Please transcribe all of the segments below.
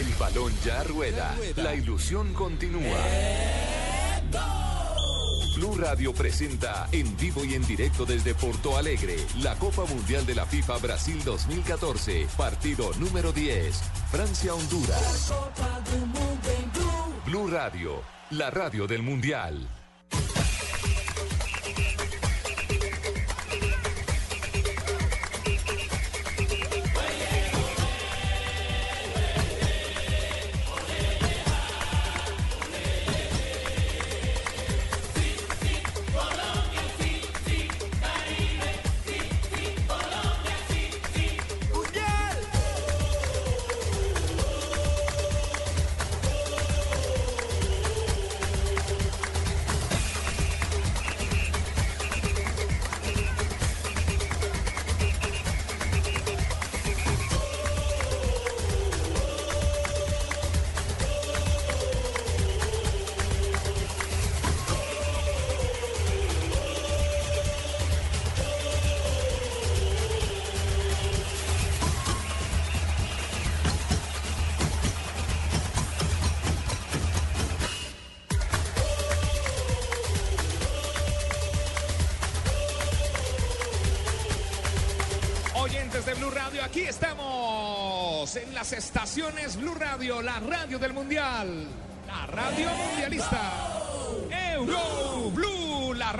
El balón ya rueda. La ilusión continúa. Blue Radio presenta en vivo y en directo desde Porto Alegre la Copa Mundial de la FIFA Brasil 2014, partido número 10, Francia-Honduras. Blue Radio, la radio del Mundial. La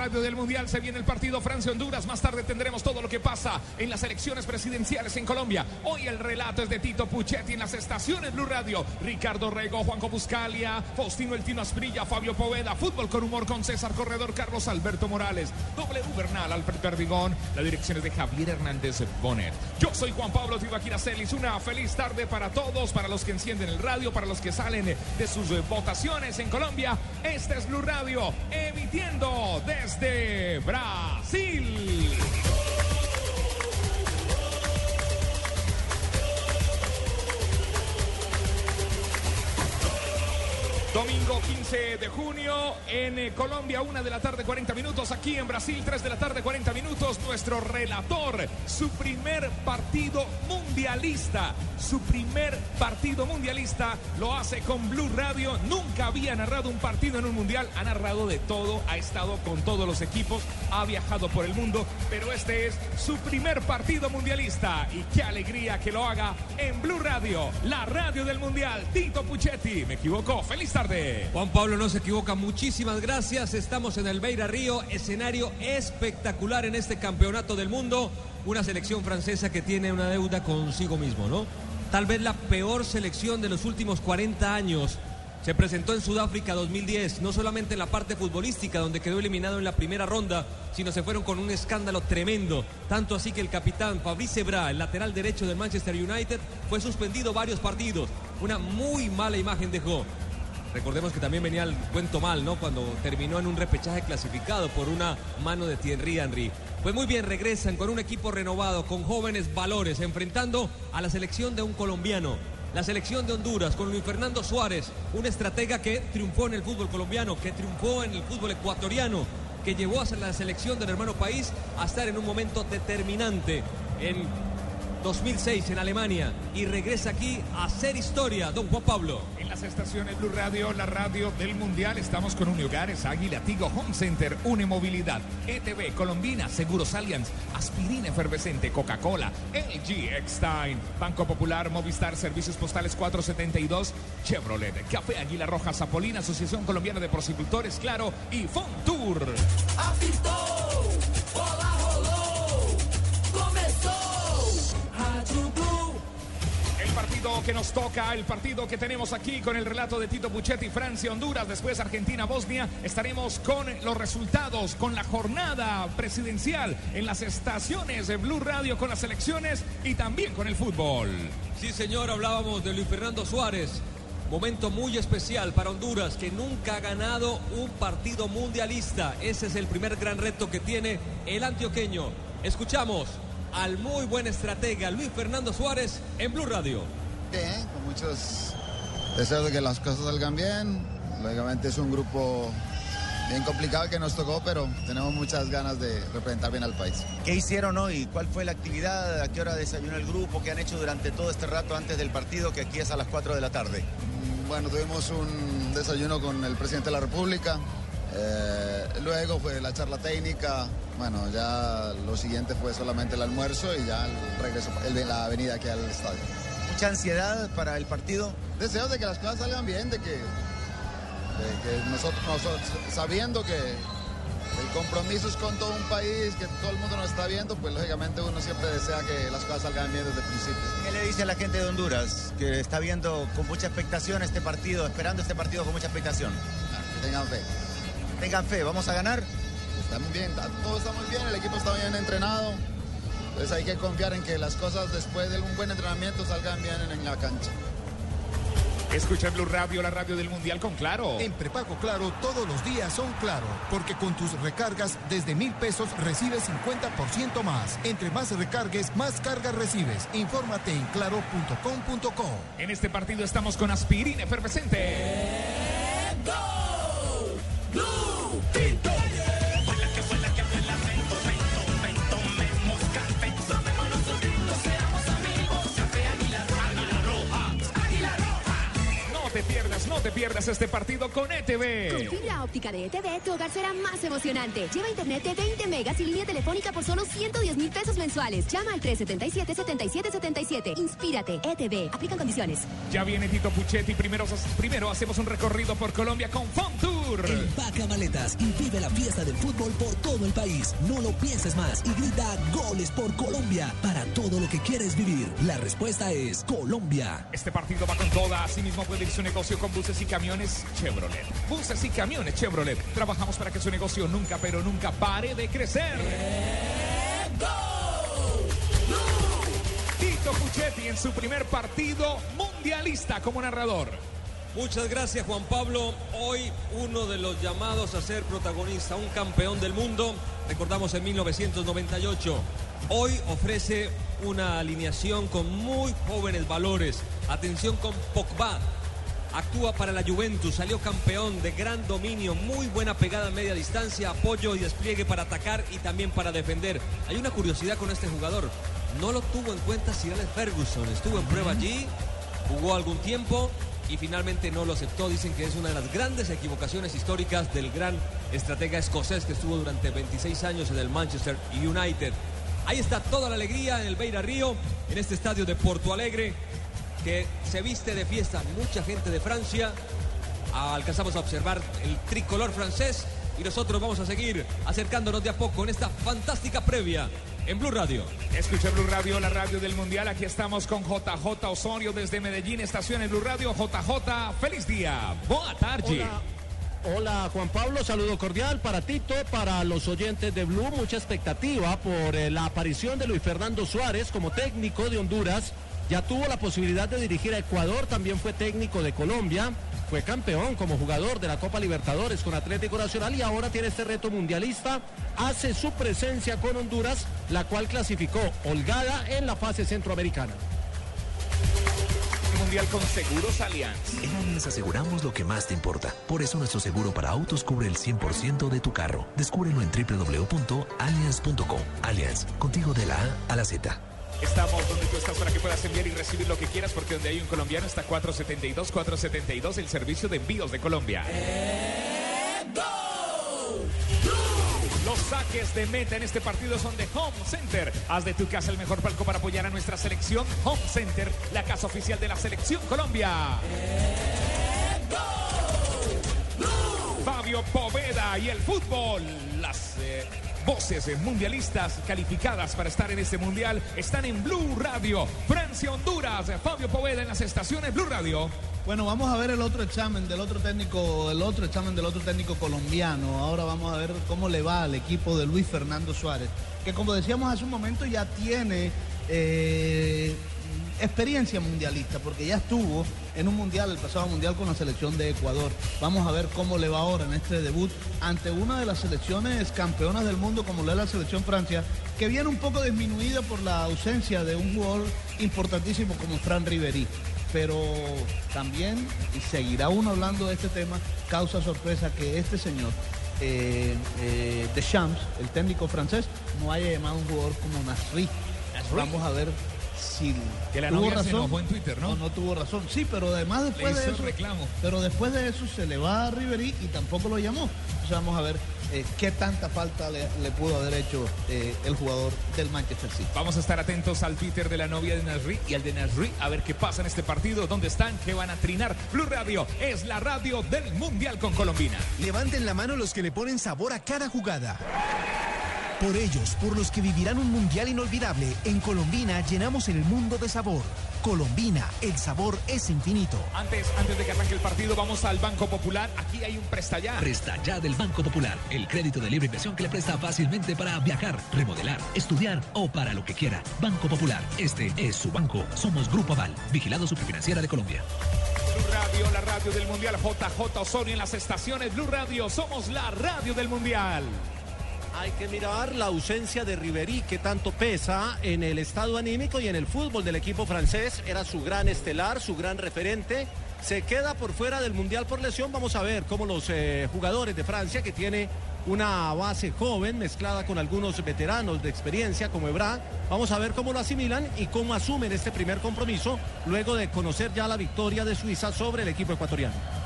radio del Mundial. Se viene el partido Francia-Honduras. Más tarde tendremos todo lo que pasa en las elecciones presidenciales en Colombia. Hoy el relato es de Tito Puchetti en las estaciones Blue Radio. Ricardo Rego, Juanco Buscalia, Faustino El Tino Asprilla, Fabio Poveda. Fútbol con humor con César Corredor, Carlos Alberto Morales. W Bernal, Alfred Perdigón. La dirección es de Javier Hernández Bonet. Yo soy Juan Pablo Tibaquira Celis. Una feliz tarde para todos, para los que encienden el radio, para los que salen de sus votaciones en Colombia. Este es Blue Radio, desde Brasil. Domingo 15 de junio en eh, Colombia, una de la tarde 40 minutos, aquí en Brasil 3 de la tarde 40 minutos, nuestro relator, su primer partido mundialista, su primer partido mundialista lo hace con Blue Radio, nunca había narrado un partido en un mundial, ha narrado de todo, ha estado con todos los equipos, ha viajado por el mundo, pero este es su primer partido mundialista. Y qué alegría que lo haga en Blue Radio, la radio del mundial, Tito Puchetti, me equivoco, feliz tarde. Juan Pablo no se equivoca, muchísimas gracias. Estamos en el Beira Río, escenario espectacular en este campeonato del mundo. Una selección francesa que tiene una deuda consigo mismo, ¿no? Tal vez la peor selección de los últimos 40 años. Se presentó en Sudáfrica 2010, no solamente en la parte futbolística, donde quedó eliminado en la primera ronda, sino se fueron con un escándalo tremendo. Tanto así que el capitán Fabrice Bra, el lateral derecho del Manchester United, fue suspendido varios partidos. Una muy mala imagen dejó. Recordemos que también venía el cuento mal, ¿no? Cuando terminó en un repechaje clasificado por una mano de Thierry Henry. Pues muy bien, regresan con un equipo renovado, con jóvenes valores, enfrentando a la selección de un colombiano. La selección de Honduras con Luis Fernando Suárez, un estratega que triunfó en el fútbol colombiano, que triunfó en el fútbol ecuatoriano, que llevó a la selección del hermano país a estar en un momento determinante en 2006 en Alemania y regresa aquí a hacer historia, don Juan Pablo. Las estaciones Blue Radio, la radio del Mundial, estamos con Uniogares, Águila, Tigo, Home Center, Unemovilidad, ETV, Colombina, Seguros Allianz, Aspirina Efervescente, Coca-Cola, LG, Eckstein, Banco Popular, Movistar, Servicios Postales 472, Chevrolet, Café Águila Roja, Zapolina, Asociación Colombiana de Procicultores, Claro y Fontour. El partido que nos toca, el partido que tenemos aquí con el relato de Tito Puchetti, Francia, Honduras, después Argentina, Bosnia. Estaremos con los resultados, con la jornada presidencial en las estaciones de Blue Radio, con las elecciones y también con el fútbol. Sí, señor, hablábamos de Luis Fernando Suárez. Momento muy especial para Honduras, que nunca ha ganado un partido mundialista. Ese es el primer gran reto que tiene el antioqueño. Escuchamos al muy buen estratega Luis Fernando Suárez en Blue Radio. Bien, con muchos deseos de que las cosas salgan bien. Lógicamente es un grupo bien complicado que nos tocó, pero tenemos muchas ganas de representar bien al país. ¿Qué hicieron hoy? ¿Cuál fue la actividad? ¿A qué hora desayunó el grupo? ¿Qué han hecho durante todo este rato antes del partido, que aquí es a las 4 de la tarde? Mm, bueno, tuvimos un desayuno con el presidente de la República. Eh, luego fue la charla técnica. Bueno, ya lo siguiente fue solamente el almuerzo y ya el regreso, el, la avenida aquí al estadio. ¿Mucha ansiedad para el partido? Deseo de que las cosas salgan bien, de que que nosotros, nosotros, sabiendo que el compromiso es con todo un país, que todo el mundo nos está viendo, pues lógicamente uno siempre desea que las cosas salgan bien desde el principio. ¿Qué le dice a la gente de Honduras que está viendo con mucha expectación este partido, esperando este partido con mucha expectación? que tengan fe. Tengan fe, ¿vamos a ganar? Está muy bien, todo está muy bien, el equipo está bien entrenado. Entonces hay que confiar en que las cosas después de un buen entrenamiento salgan bien en la cancha. Escucha Blue Radio, la radio del Mundial con Claro. En prepago Claro, todos los días son Claro, porque con tus recargas desde mil pesos recibes 50% más. Entre más recargues, más cargas recibes. Infórmate en claro.com.co. En este partido estamos con aspirina efervescente. ¡Go! ¡Blue! No te pierdas este partido con ETV. Con fibra óptica de ETV, tu hogar será más emocionante. Lleva internet de 20 megas y línea telefónica por solo 110 mil pesos mensuales. Llama al 377-7777. Inspírate, ETV. Aplican condiciones. Ya viene Tito Puchetti. Primero, primero hacemos un recorrido por Colombia con Fontour. Empaca maletas y vive la fiesta del fútbol por todo el país. No lo pienses más y grita goles por Colombia. Para todo lo que quieres vivir, la respuesta es Colombia. Este partido va con toda. Asimismo puede ir su negocio con buses y camiones Chevrolet. Buses y camiones Chevrolet. Trabajamos para que su negocio nunca, pero nunca pare de crecer. Tito Puchetti en su primer partido mundialista como narrador. Muchas gracias Juan Pablo. Hoy uno de los llamados a ser protagonista, un campeón del mundo, recordamos en 1998. Hoy ofrece una alineación con muy jóvenes valores. Atención con Pogba, actúa para la Juventus, salió campeón de gran dominio, muy buena pegada a media distancia, apoyo y despliegue para atacar y también para defender. Hay una curiosidad con este jugador, no lo tuvo en cuenta Sir Alex Ferguson, estuvo en prueba allí, jugó algún tiempo y finalmente no lo aceptó. Dicen que es una de las grandes equivocaciones históricas del gran estratega escocés que estuvo durante 26 años en el Manchester United. Ahí está toda la alegría en el Beira Río, en este estadio de Porto Alegre que se viste de fiesta. Mucha gente de Francia. Alcanzamos a observar el tricolor francés y nosotros vamos a seguir acercándonos de a poco en esta fantástica previa en Blue Radio. Escucha Blue Radio, la radio del Mundial. Aquí estamos con JJ Osorio desde Medellín, estación en Blue Radio. JJ, feliz día. Buenas tarde. Hola. Juan Pablo, saludo cordial para Tito, para los oyentes de Blue, mucha expectativa por eh, la aparición de Luis Fernando Suárez como técnico de Honduras ya tuvo la posibilidad de dirigir a Ecuador, también fue técnico de Colombia, fue campeón como jugador de la Copa Libertadores con Atlético Nacional y ahora tiene este reto mundialista. Hace su presencia con Honduras, la cual clasificó holgada en la fase centroamericana mundial con Seguros Allianz. En Allianz aseguramos lo que más te importa. Por eso nuestro seguro para autos cubre el 100% de tu carro. Descúbrelo en www.allianz.com. Allianz, contigo de la A a la Z. Estamos donde tú estás para que puedas enviar y recibir lo que quieras, porque donde hay un colombiano está 472, 472, el servicio de envíos de Colombia. Los saques de meta en este partido son de Home Center. Haz de tu casa el mejor palco para apoyar a nuestra selección. Home Center, la casa oficial de la selección Colombia. Fabio Poveda y el fútbol. Las eh, voces mundialistas calificadas para estar en este mundial están en Blue Radio. Francia, Honduras, Fabio Poveda en las estaciones Blue Radio. Bueno, vamos a ver el otro examen del otro técnico, el otro examen del otro técnico colombiano. Ahora vamos a ver cómo le va al equipo de Luis Fernando Suárez, que como decíamos hace un momento ya tiene eh, experiencia mundialista, porque ya estuvo en un mundial, el pasado mundial con la selección de Ecuador. Vamos a ver cómo le va ahora en este debut ante una de las selecciones campeonas del mundo, como lo es la selección Francia, que viene un poco disminuida por la ausencia de un jugador importantísimo como Fran Riveri. Pero también, y seguirá uno hablando de este tema, causa sorpresa que este señor eh, eh, Deschamps, el técnico francés, no haya llamado a un jugador como Nasri. Vamos a ver si Que la tuvo novia se razón enojó en Twitter, ¿no? o no tuvo razón. Sí, pero además después Le de eso, reclamo. pero después de eso se le va a Ribery y tampoco lo llamó. Entonces vamos a ver eh, qué tanta falta le, le pudo haber hecho eh, el jugador del Manchester City. Vamos a estar atentos al Twitter de la novia de Nasri y al de Nasri a ver qué pasa en este partido, dónde están, qué van a trinar. Blue Radio es la radio del Mundial con Colombina. Levanten la mano los que le ponen sabor a cada jugada. Por ellos, por los que vivirán un mundial inolvidable, en Colombina llenamos el mundo de sabor. Colombina, el sabor es infinito. Antes, antes de que arranque el partido, vamos al Banco Popular. Aquí hay un presta ya. Presta ya del Banco Popular, el crédito de libre inversión que le presta fácilmente para viajar, remodelar, estudiar o para lo que quiera. Banco Popular, este es su banco. Somos Grupo Aval, vigilado superfinanciera de Colombia. Blue Radio, la radio del Mundial. JJ Osorio en las estaciones Blue Radio. Somos la radio del Mundial. Hay que mirar la ausencia de Ribery que tanto pesa en el estado anímico y en el fútbol del equipo francés. Era su gran estelar, su gran referente. Se queda por fuera del Mundial por lesión. Vamos a ver cómo los eh, jugadores de Francia, que tiene una base joven mezclada con algunos veteranos de experiencia como Ebra, vamos a ver cómo lo asimilan y cómo asumen este primer compromiso luego de conocer ya la victoria de Suiza sobre el equipo ecuatoriano.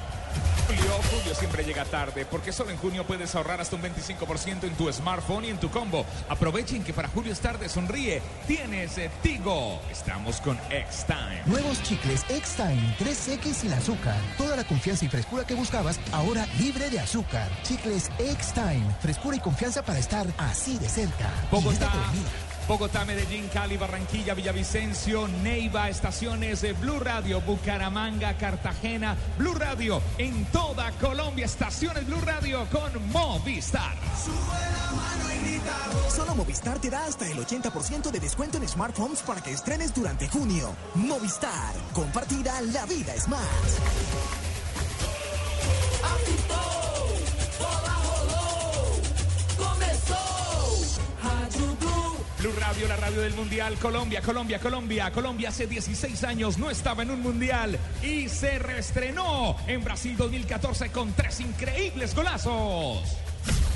Julio, Julio siempre llega tarde porque solo en junio puedes ahorrar hasta un 25% en tu smartphone y en tu combo. Aprovechen que para Julio es tarde, sonríe. Tienes eh, Tigo. Estamos con X-Time. Nuevos chicles X-Time 3X sin azúcar. Toda la confianza y frescura que buscabas, ahora libre de azúcar. Chicles X-Time. Frescura y confianza para estar así de cerca. Bogotá, Y. Bogotá, Medellín, Cali, Barranquilla, Villavicencio, Neiva, estaciones de Blue Radio, Bucaramanga, Cartagena, Blue Radio, en toda Colombia, estaciones Blue Radio con Movistar. Solo Movistar te da hasta el 80% de descuento en smartphones para que estrenes durante junio. Movistar, compartida, la vida es más. Blue Radio, la radio del Mundial, Colombia, Colombia, Colombia. Colombia hace 16 años no estaba en un Mundial y se reestrenó en Brasil 2014 con tres increíbles golazos.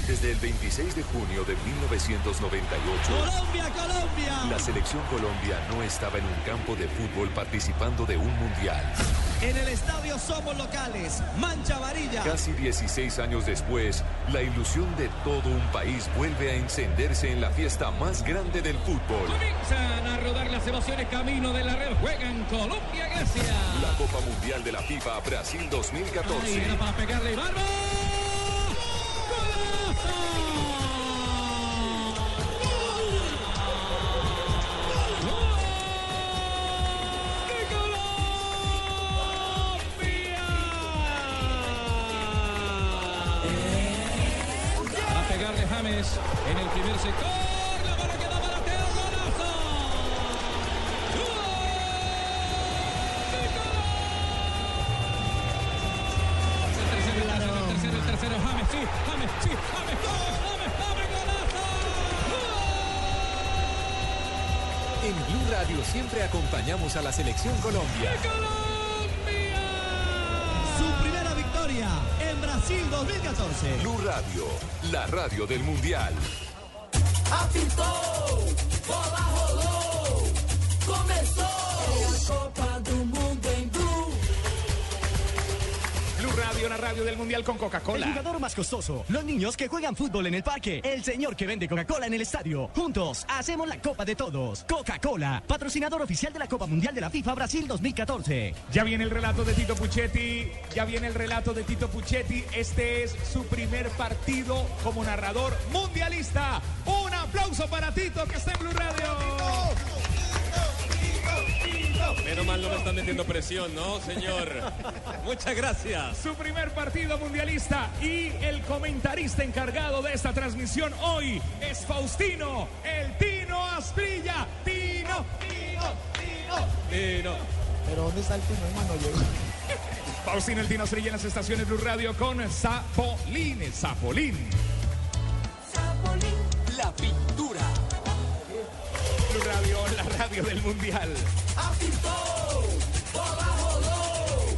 Desde el 26 de junio de 1998, Colombia, Colombia. la selección Colombia no estaba en un campo de fútbol participando de un mundial. En el estadio somos locales. Mancha varilla. Casi 16 años después, la ilusión de todo un país vuelve a encenderse en la fiesta más grande del fútbol. Comienzan a rodar las emociones camino de la red. Juegan Colombia-Grecia. La Copa Mundial de la FIFA Brasil 2014. Ahí era para pegarle Barba. A James, James, James, James, golazo. En Blue Radio siempre acompañamos a la selección Colombia. Brasil 2014. Blue Radio, la radio del Mundial. Apitou, bola rolou, começou. Radio, la radio del Mundial con El Coca-Cola. jugador más costoso. Los niños que juegan fútbol en el parque. El señor que vende Coca-Cola en el estadio. Juntos hacemos la Copa de Todos. Coca-Cola, patrocinador oficial de la Copa Mundial de la FIFA Brasil 2014. Ya viene el relato de Tito Puchetti, ya viene el relato de Tito Puchetti. Este es su primer partido como narrador mundialista. Un aplauso para Tito que está en Blue Radio. Menos mal no me están metiendo presión, ¿no, señor? Muchas gracias. Su primer partido mundialista y el comentarista encargado de esta transmisión hoy es Faustino, el Tino Asprilla. Tino, Tino, Tino. Tino. Pero ¿dónde está el Tino, hermano? Faustino, el Tino Asprilla en las estaciones Blue Radio con Zapolín, el Zapolín. La pintura. Blue Radio, la radio del Mundial. Apitou, bola rolou,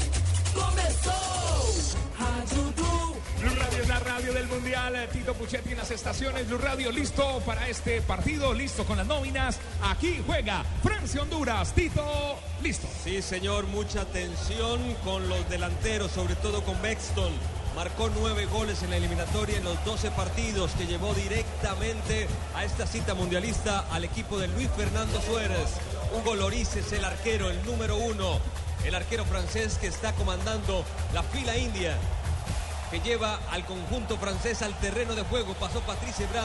começou. Rádio Blue. Blue Radio es la radio del Mundial, Tito Puchetti en las estaciones Blue Radio, listo para este partido, listo con las nóminas. Aquí juega Francia-Honduras. Tito, listo. Sí, señor, mucha tensión con los delanteros, sobre todo con Bexton. Marcó nueve goles en la eliminatoria en los 12 partidos que llevó directamente a esta cita mundialista al equipo de Luis Fernando Suárez. Hugo Loris es el arquero, el número uno, el arquero francés que está comandando la fila india que lleva al conjunto francés al terreno de juego. Pasó Patrice Bra,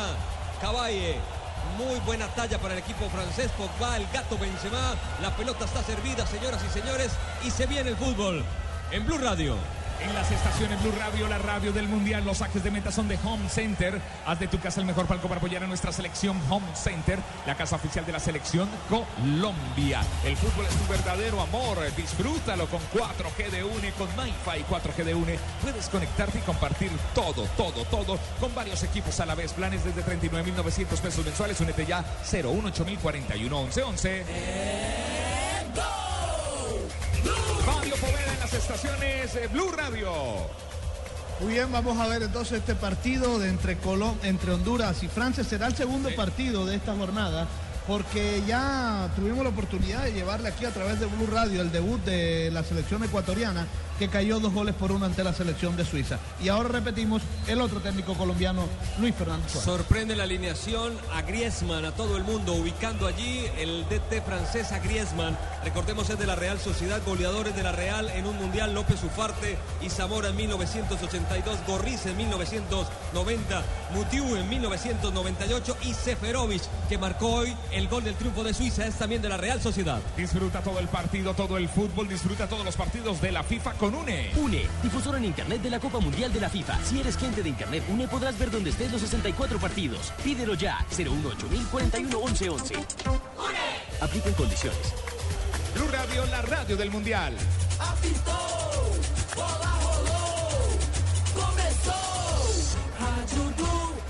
Caballe. Muy buena talla para el equipo francés. Pogba, el gato Benzema. La pelota está servida, señoras y señores. Y se viene el fútbol en Blue Radio. En las estaciones Blue Radio, la radio del Mundial, los saques de meta son de Home Center. Haz de tu casa el mejor palco para apoyar a nuestra selección Home Center, la casa oficial de la selección Colombia. El fútbol es tu verdadero amor. Disfrútalo con 4G de UNE, con MyFi 4G de UNE. Puedes conectarte y compartir todo, todo, todo con varios equipos a la vez. Planes desde 39.900 pesos mensuales. Únete ya 018041 1111. Fabio Poveda en las estaciones eh, Blue Radio. Muy bien, vamos a ver entonces este partido de entre, Colom entre Honduras y Francia. Será el segundo partido de esta jornada porque ya tuvimos la oportunidad de llevarle aquí a través de Blue Radio el debut de la selección ecuatoriana que cayó dos goles por uno ante la selección de Suiza. Y ahora repetimos el otro técnico colombiano, Luis Fernando Suárez. Sorprende la alineación a Griezmann, a todo el mundo, ubicando allí el DT francés a Griezmann. Recordemos es de la Real Sociedad, goleadores de la Real en un Mundial, López Ufarte y Zamora en 1982, Gorriz en 1990, Mutiu en 1998 y Seferovic, que marcó hoy el gol del triunfo de Suiza, es también de la Real Sociedad. Disfruta todo el partido, todo el fútbol, disfruta todos los partidos de la FIFA con UNE. UNE, difusor en Internet de la Copa Mundial de la FIFA. Si eres cliente de Internet UNE podrás ver donde estés los 64 partidos. Pídelo ya, 018 41 11 11. Aplica en condiciones. Blue Radio, la radio del Mundial.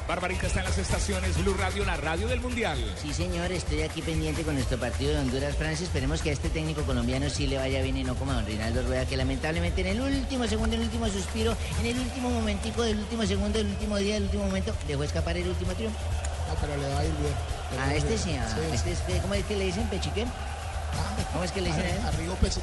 Barbarita está en las estaciones Blue Radio, la radio del Mundial. Sí, señor, estoy aquí pendiente con nuestro partido de Honduras-Francia. Esperemos que a este técnico colombiano sí le vaya bien y no como a don Rinaldo Rueda, que lamentablemente en el último segundo, en el último suspiro, en el último momentico del último segundo, del último día, del último momento, dejó escapar el último triunfo. No, pero le va a ir bien. A este bien. sí, este es, que- ¿cómo es que le dicen pechique? ¿Cómo es que le dicen a él? Pechi-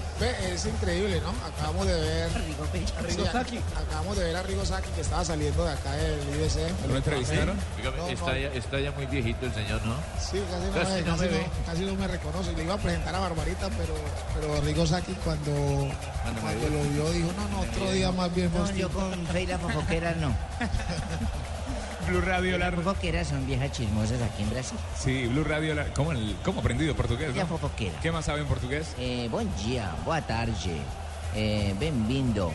es increíble, ¿no? Acabamos de ver. Pechi- Sí, Saki. Acabamos de ver a Arrigo Saki que estaba saliendo de acá del IBC. ¿Lo entrevistaron? Dígame, No, está, no. Ya, está ya muy viejito el señor, ¿no? Sí, casi no, Casi me, no casi me casi no me reconoce. Le iba a presentar a Barbarita, pero, pero Arrigo Saki cuando, cuando lo vio dijo, no, no, otro día más bien. No, Faustino". yo con Feira Fofoqueras no. Blue Radio, la Las fofoqueras son viejas chismosas aquí en Brasil. Sí, Blue Radio, la... ¿cómo, el- cómo aprendido portugués? La no? fofoquera. ¿Qué más sabe en portugués? Eh, bom dia, boa tarde, eh, bem-vindo.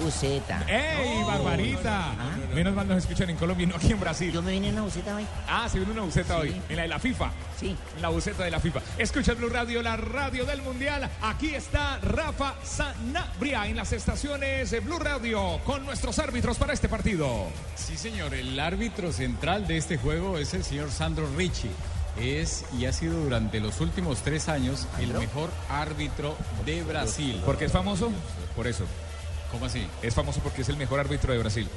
Buceta. ¡Ey. Barbarita! Menos mal nos escuchan en Colombia y no aquí en Brasil. Yo me vine en una buceta hoy. Ah, se vino una buceta hoy, en la de la FIFA. Sí. En la buceta de la FIFA. Escucha Blue Radio, la radio del Mundial. Aquí está Rafa Sanabria en las estaciones de Blue Radio con nuestros árbitros para este partido. Sí, señor, el árbitro central de este juego es el señor Sandro Ricci. Es y ha sido durante los últimos tres años el mejor árbitro de Brasil. ¿Por qué es famoso? Por eso. ¿Cómo así? Es famoso porque es el mejor árbitro de Brasil.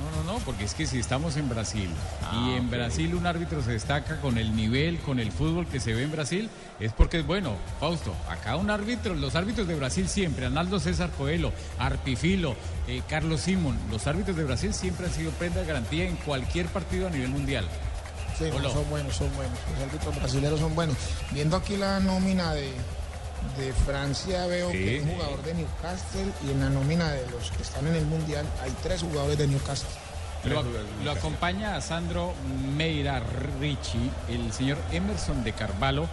No, no, no, porque es que si estamos en Brasil Ah, y en. Brasil un árbitro se destaca con el nivel, con el fútbol que se ve en Brasil, es porque es bueno. Fausto, acá un árbitro, los árbitros de Brasil siempre, Arnaldo César Coelho, Arpifilo, eh, Carlos Simón, los árbitros de Brasil siempre han sido prenda de garantía en cualquier partido a nivel mundial. Sí, son buenos, son buenos. Los árbitros brasileños son buenos. Viendo aquí la nómina de, de Francia, veo Sí. que hay un jugador de Newcastle y en la nómina de los que están en el Mundial hay tres jugadores de Newcastle. Lo, lo acompaña a Sandro Meira Ricci, el señor Emerson de Carvalho,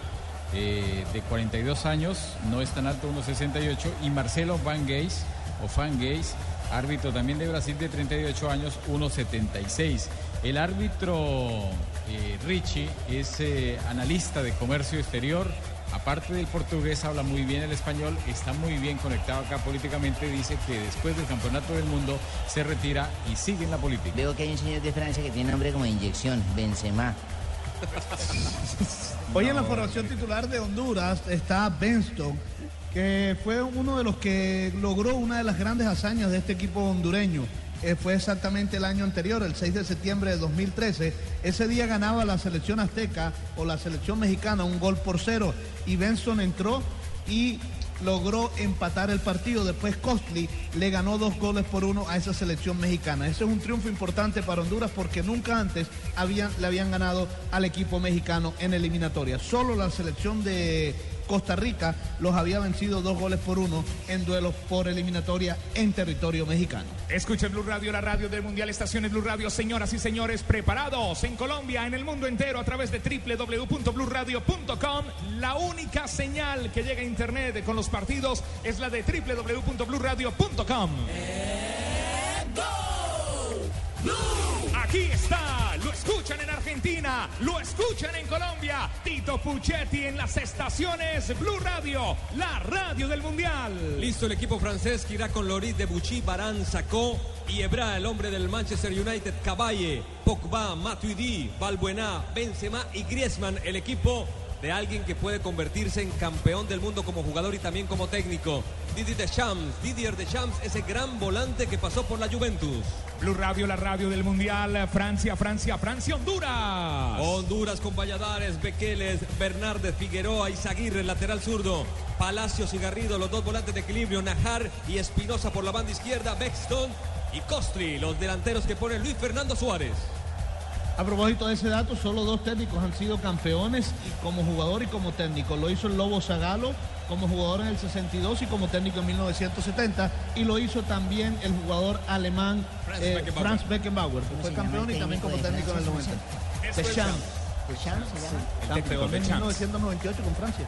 eh, de 42 años, no es tan alto, 1,68, y Marcelo Van Geis, o Van Geis, árbitro también de Brasil de 38 años, 1,76. El árbitro eh, Ricci es eh, analista de comercio exterior, aparte del portugués, habla muy bien el español, está muy bien conectado acá políticamente, dice que después del Campeonato del Mundo se retira y sigue en la política. Veo que hay un señor de Francia que tiene nombre como inyección, Benzema. Hoy en la formación titular de Honduras está Benston, que fue uno de los que logró una de las grandes hazañas de este equipo hondureño. Eh, fue exactamente el año anterior, el 6 de septiembre de 2013. Ese día ganaba la selección azteca o la selección mexicana un gol por cero y Benson entró y logró empatar el partido. Después Costly le ganó dos goles por uno a esa selección mexicana. Ese es un triunfo importante para Honduras porque nunca antes le habían ganado al equipo mexicano en eliminatoria. Solo la selección de Costa Rica los había vencido dos goles por uno en duelos por eliminatoria en territorio mexicano. Escuchen Blue Radio, la radio del Mundial, estaciones Blue Radio, señoras y señores, preparados en Colombia, en el mundo entero, a través de www.bluradio.com. La única señal que llega a internet con los partidos es la de www.bluradio.com. Aquí está, lo escuchan en Argentina, lo escuchan en Colombia. Tito Puchetti en las estaciones Blue Radio, la radio del Mundial. Listo el equipo francés que irá con Loris de Buchy, Barán, Sacó y Ebra, el hombre del Manchester United, Caballe, Pogba, Matuidi, Balbuena, Benzema y Griezmann, el equipo de alguien que puede convertirse en campeón del mundo como jugador y también como técnico. Didier Deschamps, Didier Deschamps, ese gran volante que pasó por la Juventus. Blue Radio, la radio del Mundial, Francia, Francia, Francia, Honduras. Honduras con Valladares, Bequeles, Bernárdez, Figueroa, Izaguirre, lateral zurdo. Palacios y Garrido, los dos volantes de equilibrio. Najar y Espinosa por la banda izquierda. Bexton y Costri, los delanteros que pone Luis Fernando Suárez. A propósito de ese dato, solo dos técnicos han sido campeones como jugador y como técnico. Lo hizo el Lobo Zagalo como jugador en el 62 y como técnico en 1970. Y lo hizo también el jugador alemán Franz eh, Beckenbauer. Franz Beckenbauer, que fue campeón y también como técnico en el 90. Deschamps. Deschamps se llama. Campeón en 1998 con Francia.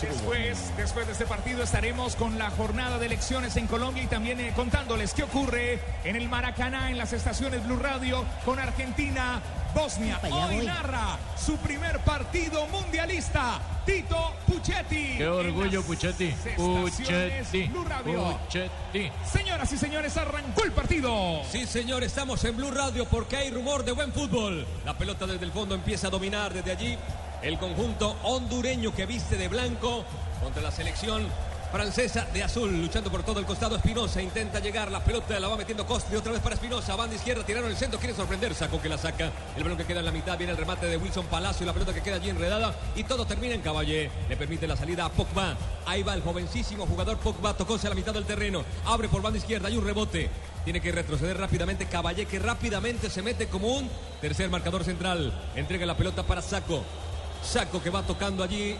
Después, después de este partido estaremos con la jornada de elecciones en Colombia y también eh, contándoles qué ocurre en el Maracaná, en las estaciones Blue Radio, con Argentina, Bosnia. Hoy narra su primer partido mundialista, Tito Puchetti. Qué orgullo, Puchetti. Puchetti. Blue Radio. Puchetti. Señoras y señores, arrancó el partido. Sí, señor, estamos en Blue Radio porque hay rumor de buen fútbol. La pelota desde el fondo empieza a dominar desde allí el conjunto hondureño que viste de blanco contra la selección francesa de azul, luchando por todo el costado. Espinosa intenta llegar, la pelota la va metiendo Costri otra vez para Espinosa, banda izquierda, tiraron el centro, quiere sorprender, Saco que la saca. El balón que queda en la mitad, viene el remate de Wilson Palacio, la pelota que queda allí enredada y todo termina en Caballé. Le permite la salida a Pogba. Ahí va el jovencísimo jugador Pogba, tocóse a la mitad del terreno, abre por banda izquierda, hay un rebote. Tiene que retroceder rápidamente Caballé, que rápidamente se mete como un tercer marcador central. Entrega la pelota para Saco. Saco que va tocando allí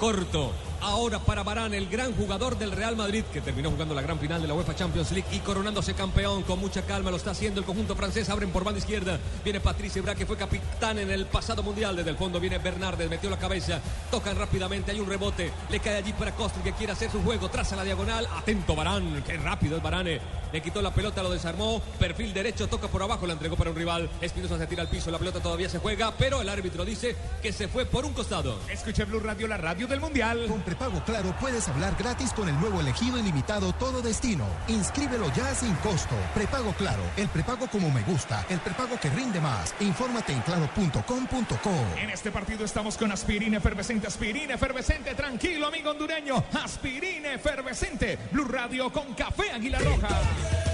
corto. Ahora para Barán, el gran jugador del Real Madrid, que terminó jugando la gran final de la UEFA Champions League y coronándose campeón con mucha calma. Lo está haciendo el conjunto francés. Abren por banda izquierda. Viene Patrice Ebra, que fue capitán en el pasado mundial. Desde el fondo viene Bernardes, metió la cabeza. Tocan rápidamente, hay un rebote. Le cae allí para Costri, que quiere hacer su juego. Traza la diagonal. Atento Barán, qué rápido es Barane. Le quitó la pelota, lo desarmó. Perfil derecho, toca por abajo, la entregó para un rival. Espinosa se tira al piso, la pelota todavía se juega, pero el árbitro dice que se fue por un costado. Escuche Blue Radio, la radio del Mundial. Prepago claro puedes hablar gratis con el nuevo elegido ilimitado Todo Destino. Inscríbelo ya sin costo. Prepago claro, el prepago como me gusta, el prepago que rinde más. Infórmate en claro.com.co. En este partido estamos con aspirina efervescente, aspirina efervescente, tranquilo amigo hondureño, aspirina efervescente, Blue Radio con café Águila Roja.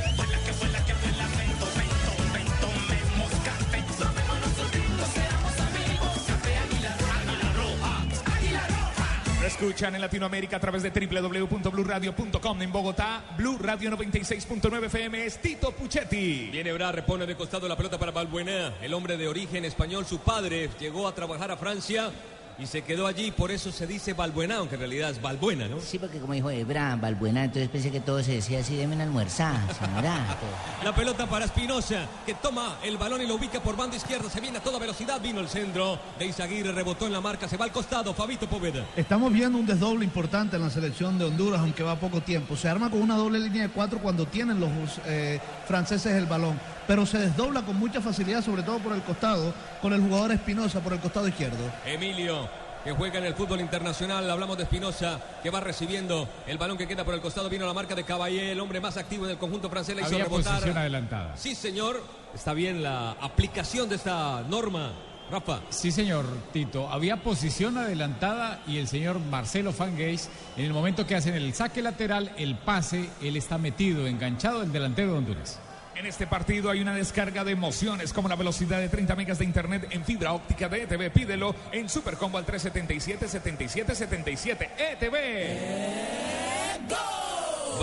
Escuchan en Latinoamérica a través de www.bluradio.com en Bogotá, Blue Radio 96.9 FM es Tito Puchetti. Viene Bra, repone de costado la pelota para Balbuena, el hombre de origen español. Su padre llegó a trabajar a Francia y se quedó allí, por eso se dice Balbuena, aunque en realidad es Balbuena, ¿no? Sí, porque como dijo Ebra, Balbuena, entonces pensé que todo se decía así, deben almorzar, señora. La pelota para Espinosa, que toma el balón y lo ubica por banda izquierda. Se viene a toda velocidad, vino el centro de Izaguirre, rebotó en la marca, se va al costado, Fabito Poveda. Estamos viendo un desdoble importante en la selección de Honduras, aunque va poco tiempo. Se arma con una doble línea de cuatro cuando tienen los eh, franceses el balón, pero se desdobla con mucha facilidad, sobre todo por el costado, con el jugador Espinosa por el costado izquierdo. Emilio, que juega en el fútbol internacional. Hablamos de Espinosa, que va recibiendo el balón que queda por el costado. Vino la marca de Caballé, el hombre más activo en el conjunto francés. La hizo Había rebotar. posición adelantada. Sí, señor. Está bien la aplicación de esta norma. Rafa. Sí, señor Tito. Había posición adelantada y el señor Marcelo Fangeis, en el momento que hacen el saque lateral, el pase, él está metido, enganchado el delantero de Honduras. En este partido hay una descarga de emociones como la velocidad de 30 megas de internet en fibra óptica de ETV. Pídelo en Supercombo al 377-7777. ETV.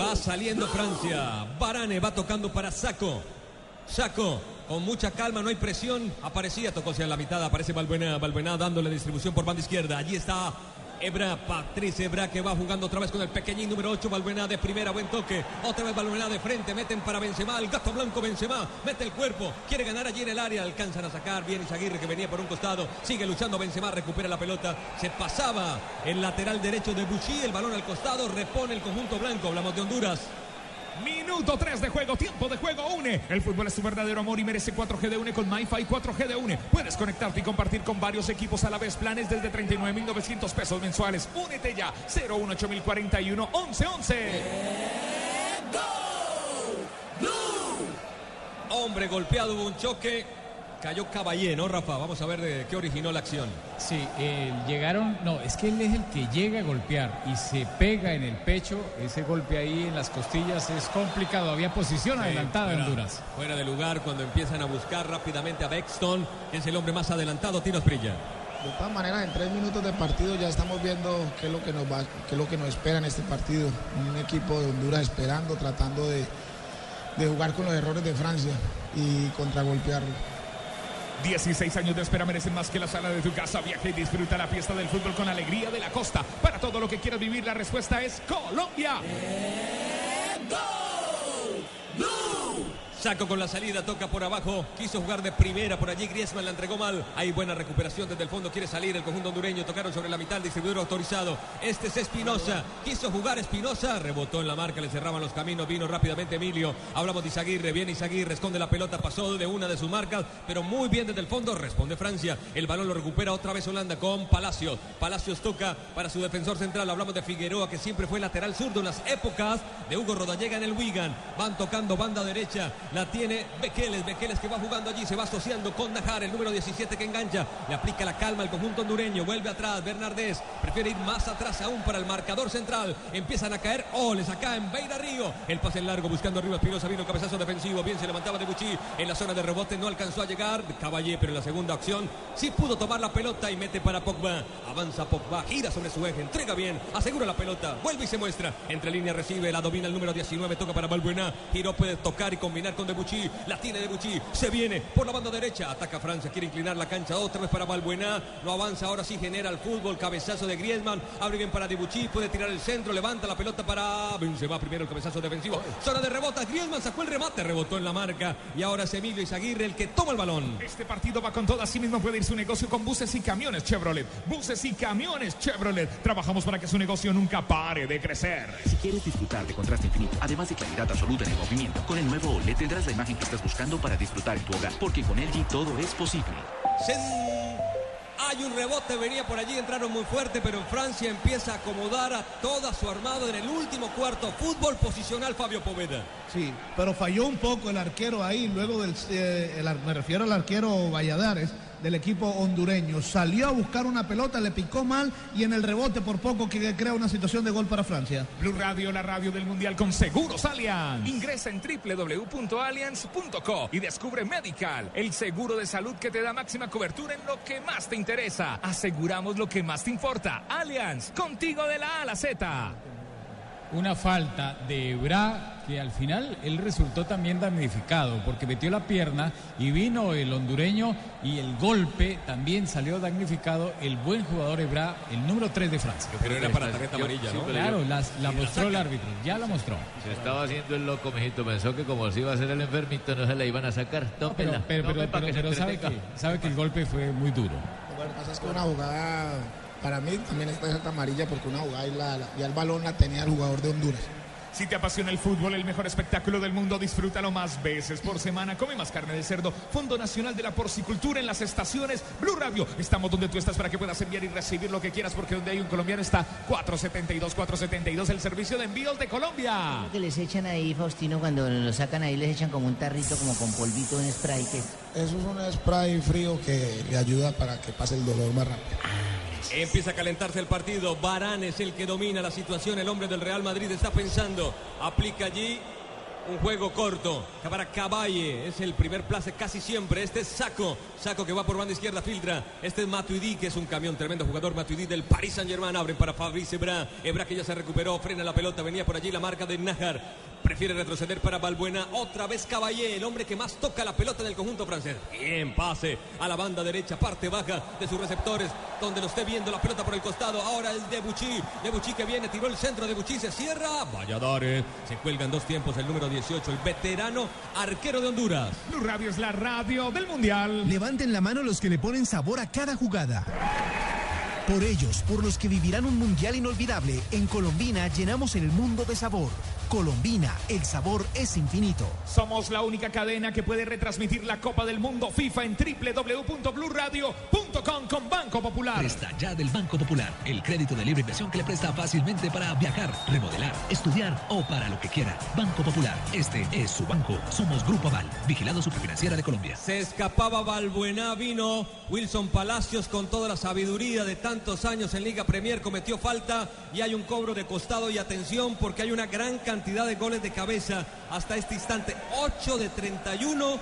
Va saliendo Francia. Barane va tocando para Saco. Saco, con mucha calma, no hay presión. Aparecía, tocó hacia la mitad. Aparece Balbuena. Balbuena dándole distribución por banda izquierda. Allí está Ebra, Patricia Ebra que va jugando otra vez con el pequeñín número 8, Balbuena de primera, buen toque, otra vez Balbuena de frente, meten para Benzema, el gato blanco Benzema, mete el cuerpo, quiere ganar allí en el área, alcanzan a sacar, bien Izaguirre que venía por un costado, sigue luchando Benzema, recupera la pelota, se pasaba el lateral derecho de Buchy, el balón al costado, repone el conjunto blanco, hablamos de Honduras. Minuto 3 de juego, tiempo de juego, une. El fútbol es tu verdadero amor y merece 4G de une con MyFi 4G de une. Puedes conectarte y compartir con varios equipos a la vez. Planes desde 39.900 pesos mensuales. Únete ya. 018041 1111. Hombre golpeado, hubo un choque. Cayó Caballé, ¿no, Rafa? Vamos a ver de qué originó la acción. Sí, eh, llegaron, no, es que él es el que llega a golpear y se pega en el pecho. Ese golpe ahí en las costillas es complicado. Había posición Sí, adelantada en fuera- Honduras. Fuera de lugar cuando empiezan a buscar rápidamente a Bexton, que es el hombre más adelantado, Tino Sprilla. De todas maneras, en tres minutos de partido ya estamos viendo qué es lo que nos va, qué es lo que nos espera en este partido. Un equipo de Honduras esperando, tratando de, de jugar con los errores de Francia y contragolpearlo. 16 años de espera merecen más que la sala de tu casa. Viaja y disfruta la fiesta del fútbol con alegría de la costa. Para todo lo que quieras vivir, la respuesta es Colombia. Saco con la salida, toca por abajo, quiso jugar de primera por allí, Griezmann la entregó mal. Hay buena recuperación desde el fondo, quiere salir el conjunto hondureño, tocaron sobre la mitad, distribuidor autorizado. Este es Espinosa, quiso jugar Espinosa, rebotó en la marca, le cerraban los caminos, vino rápidamente Emilio. Hablamos de Izaguirre, viene Izaguirre, esconde la pelota, pasó de una de sus marcas, pero muy bien desde el fondo, responde Francia. El balón lo recupera otra vez Holanda con Palacios. Palacios toca para su defensor central, hablamos de Figueroa, que siempre fue lateral zurdo en las épocas de Hugo Rodallega en el Wigan. Van tocando banda derecha, la tiene Bequeles, Bequeles que va jugando allí, se va asociando con Najar, el número 17 que engancha, le aplica la calma al conjunto hondureño, vuelve atrás, Bernardés, prefiere ir más atrás aún para el marcador central, empiezan a caer oles acá en Beira Río, el pase en largo buscando arriba Espinosa, vino cabezazo defensivo, bien se levantaba de Buchi, en la zona de rebote no alcanzó a llegar, Caballé, pero en la segunda acción sí pudo tomar la pelota y mete para Pogba, avanza Pogba, gira sobre su eje, entrega bien, asegura la pelota, vuelve y se muestra, entre líneas recibe, la domina el número 19, toca para Balbuena, giró, puede tocar y combinar con Debuchy, la tiene Debuchy, se viene por la banda derecha, ataca Francia, quiere inclinar la cancha otra vez para Balbuena, no avanza, ahora sí genera el fútbol, cabezazo de Griezmann, abre bien para Debuchy, puede tirar el centro, levanta la pelota para Benzema, primero el cabezazo defensivo, zona de rebota, Griezmann sacó el remate, rebotó en la marca y ahora es Emilio Izaguirre el que toma el balón. Este partido va con todo, así mismo puede ir su negocio con buses y camiones Chevrolet. Buses y camiones Chevrolet. Trabajamos para que su negocio nunca pare de crecer. Si quieres disfrutar de contraste infinito, además de claridad absoluta en el movimiento, con el nuevo OLED tendrás la imagen que estás buscando para disfrutar en tu hogar, porque con LG todo es posible. Hay un rebote, venía por allí, entraron muy fuerte, pero en Francia empieza a acomodar a toda su armada en el último cuarto. Fútbol posicional, Fabio Poveda. Sí, pero falló un poco el arquero ahí, luego del, eh, el me refiero al arquero Valladares del equipo hondureño. Salió a buscar una pelota, le picó mal y en el rebote por poco que crea una situación de gol para Francia. Blue Radio, la radio del mundial con seguros Allianz. Ingresa en www.allianz.co y descubre Medical, el seguro de salud que te da máxima cobertura en lo que más te interesa. Aseguramos lo que más te importa. Allianz, contigo de la A a la Z. Una falta de Ebra que al final él resultó también damnificado porque metió la pierna y vino el hondureño y el golpe también salió damnificado el buen jugador Ebra, el número 3 de Francia. Pero era para tarjeta amarilla, ¿no? Claro, las- la mostró el árbitro, ya la mostró. Se estaba haciendo el loco, mijito. Pensó que como se iba a hacer el enfermito, no se la iban a sacar. Pero, pero, pero, pa' pero- que se pero sabe, que, sabe que el golpe fue muy duro. Lo que pasa es que una jugada, para mí también está esta amarilla porque una jugada y la, el balón la tenía el jugador de Honduras. Si te apasiona el fútbol, el mejor espectáculo del mundo, disfrútalo más veces por semana. Come más carne de cerdo. Fondo Nacional de la Porcicultura en las estaciones Blue Radio. Estamos donde tú estás para que puedas enviar y recibir lo que quieras, porque donde hay un colombiano está 472, 472, el servicio de envíos de Colombia. Lo que les echan ahí, Faustino, cuando lo sacan ahí, les echan como un tarrito, como con polvito, un spray. que es? Eso es un spray frío que le ayuda para que pase el dolor más rápido. Empieza a calentarse el partido. Barán es el que domina la situación. El hombre del Real Madrid está pensando. Aplica allí. Un juego corto para Caballe. Es el primer place casi siempre. Este es Saco. Saco que va por banda izquierda, filtra. Este es Matuidi, que es un camión tremendo jugador. Matuidi del Paris Saint Germain. Abre para Fabrice Ebra. Ebra que ya se recuperó. Frena la pelota. Venía por allí la marca de Najar. Prefiere retroceder para Balbuena. Otra vez Caballé, el hombre que más toca la pelota en el conjunto francés. Bien, pase a la banda derecha, parte baja de sus receptores, donde lo esté viendo la pelota por el costado. Ahora el de Bucci. De que viene, tiró el centro de Bucci, se cierra. Valladares. Se cuelgan dos tiempos el número 18, el veterano arquero de Honduras. Blue Radio es la radio del Mundial. Levanten la mano los que le ponen sabor a cada jugada. Por ellos, por los que vivirán un mundial inolvidable, en Colombina llenamos el mundo de sabor. Colombina, el sabor es infinito. Somos la única cadena que puede retransmitir la Copa del Mundo FIFA en www.bluradio.com con Banco Popular. Presta ya del Banco Popular, el crédito de libre inversión que le presta fácilmente para viajar, remodelar, estudiar o para lo que quiera. Banco Popular, este es su banco. Somos Grupo Aval, vigilado superfinanciera de Colombia. Se escapaba Balbuena, vino Wilson Palacios con toda la sabiduría de tantos años en Liga Premier, cometió falta y hay un cobro de costado y atención porque hay una gran cantidad de goles de cabeza hasta este instante. 8 de 31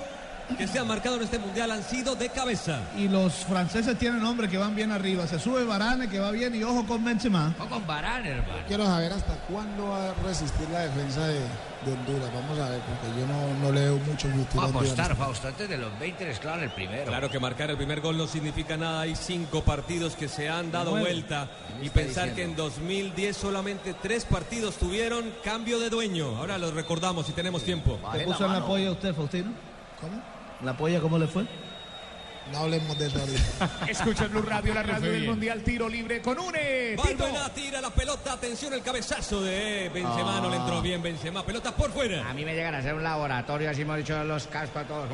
que se han marcado en este mundial han sido de cabeza. Y los franceses tienen hombres que van bien arriba. Se sube Varane que va bien y ojo con Benzema. O con Varane, hermano. Quiero saber hasta cuándo va a resistir la defensa de, de Honduras. Vamos a ver, porque yo no, no leo mucho YouTube. Vamos a apostar, Fausto, antes de los 20 es claro el primero. Claro que marcar el primer gol no significa nada. Hay cinco partidos que se han dado vuelta. ¿Qué Y pensar que en 2010 solamente tres partidos tuvieron cambio de dueño. Ahora los recordamos si tenemos tiempo. ¿Te puso en la polla usted, Faustino? ¿Cómo? ¿La polla cómo le fue? No hablemos de eso ahorita. Escucha Blue Radio, la radio del Mundial, tiro libre con une. Tito. Balbuena tira la pelota. Atención el cabezazo de Benzema. No le entró bien Benzema. Pelota por fuera. A mí me llegan a hacer un laboratorio, así hemos dicho los cascos a todos.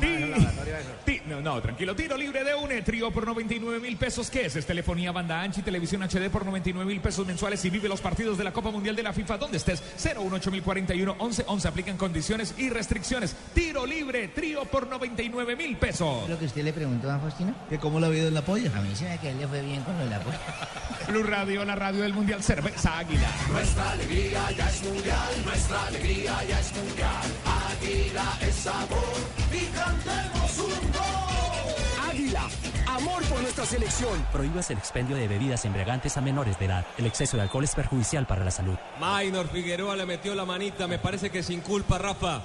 No, no, tranquilo. Tiro libre de UNE. Trío por 99 mil pesos. ¿Qué es? Es telefonía banda ancha y televisión HD por 99 mil pesos mensuales. Y vive los partidos de la Copa Mundial de la FIFA donde estés. 018041 11 11. Aplican condiciones y restricciones. Tiro libre. Trío por 99 mil pesos. Lo que usted le preguntó a Faustino. ¿Que cómo le ha ido en la polla? A mí se me que él le fue bien con lo de la polla. Blue Radio, la radio del Mundial. Cerveza Águila. Nuestra alegría ya es mundial, nuestra alegría ya es mundial. Águila es sabor y cantemos un gol. Águila, amor por nuestra selección. Prohíbas el expendio de bebidas embriagantes a menores de edad. El exceso de alcohol es perjudicial para la salud. Minor Figueroa le metió la manita. Me parece que sin culpa, Rafa.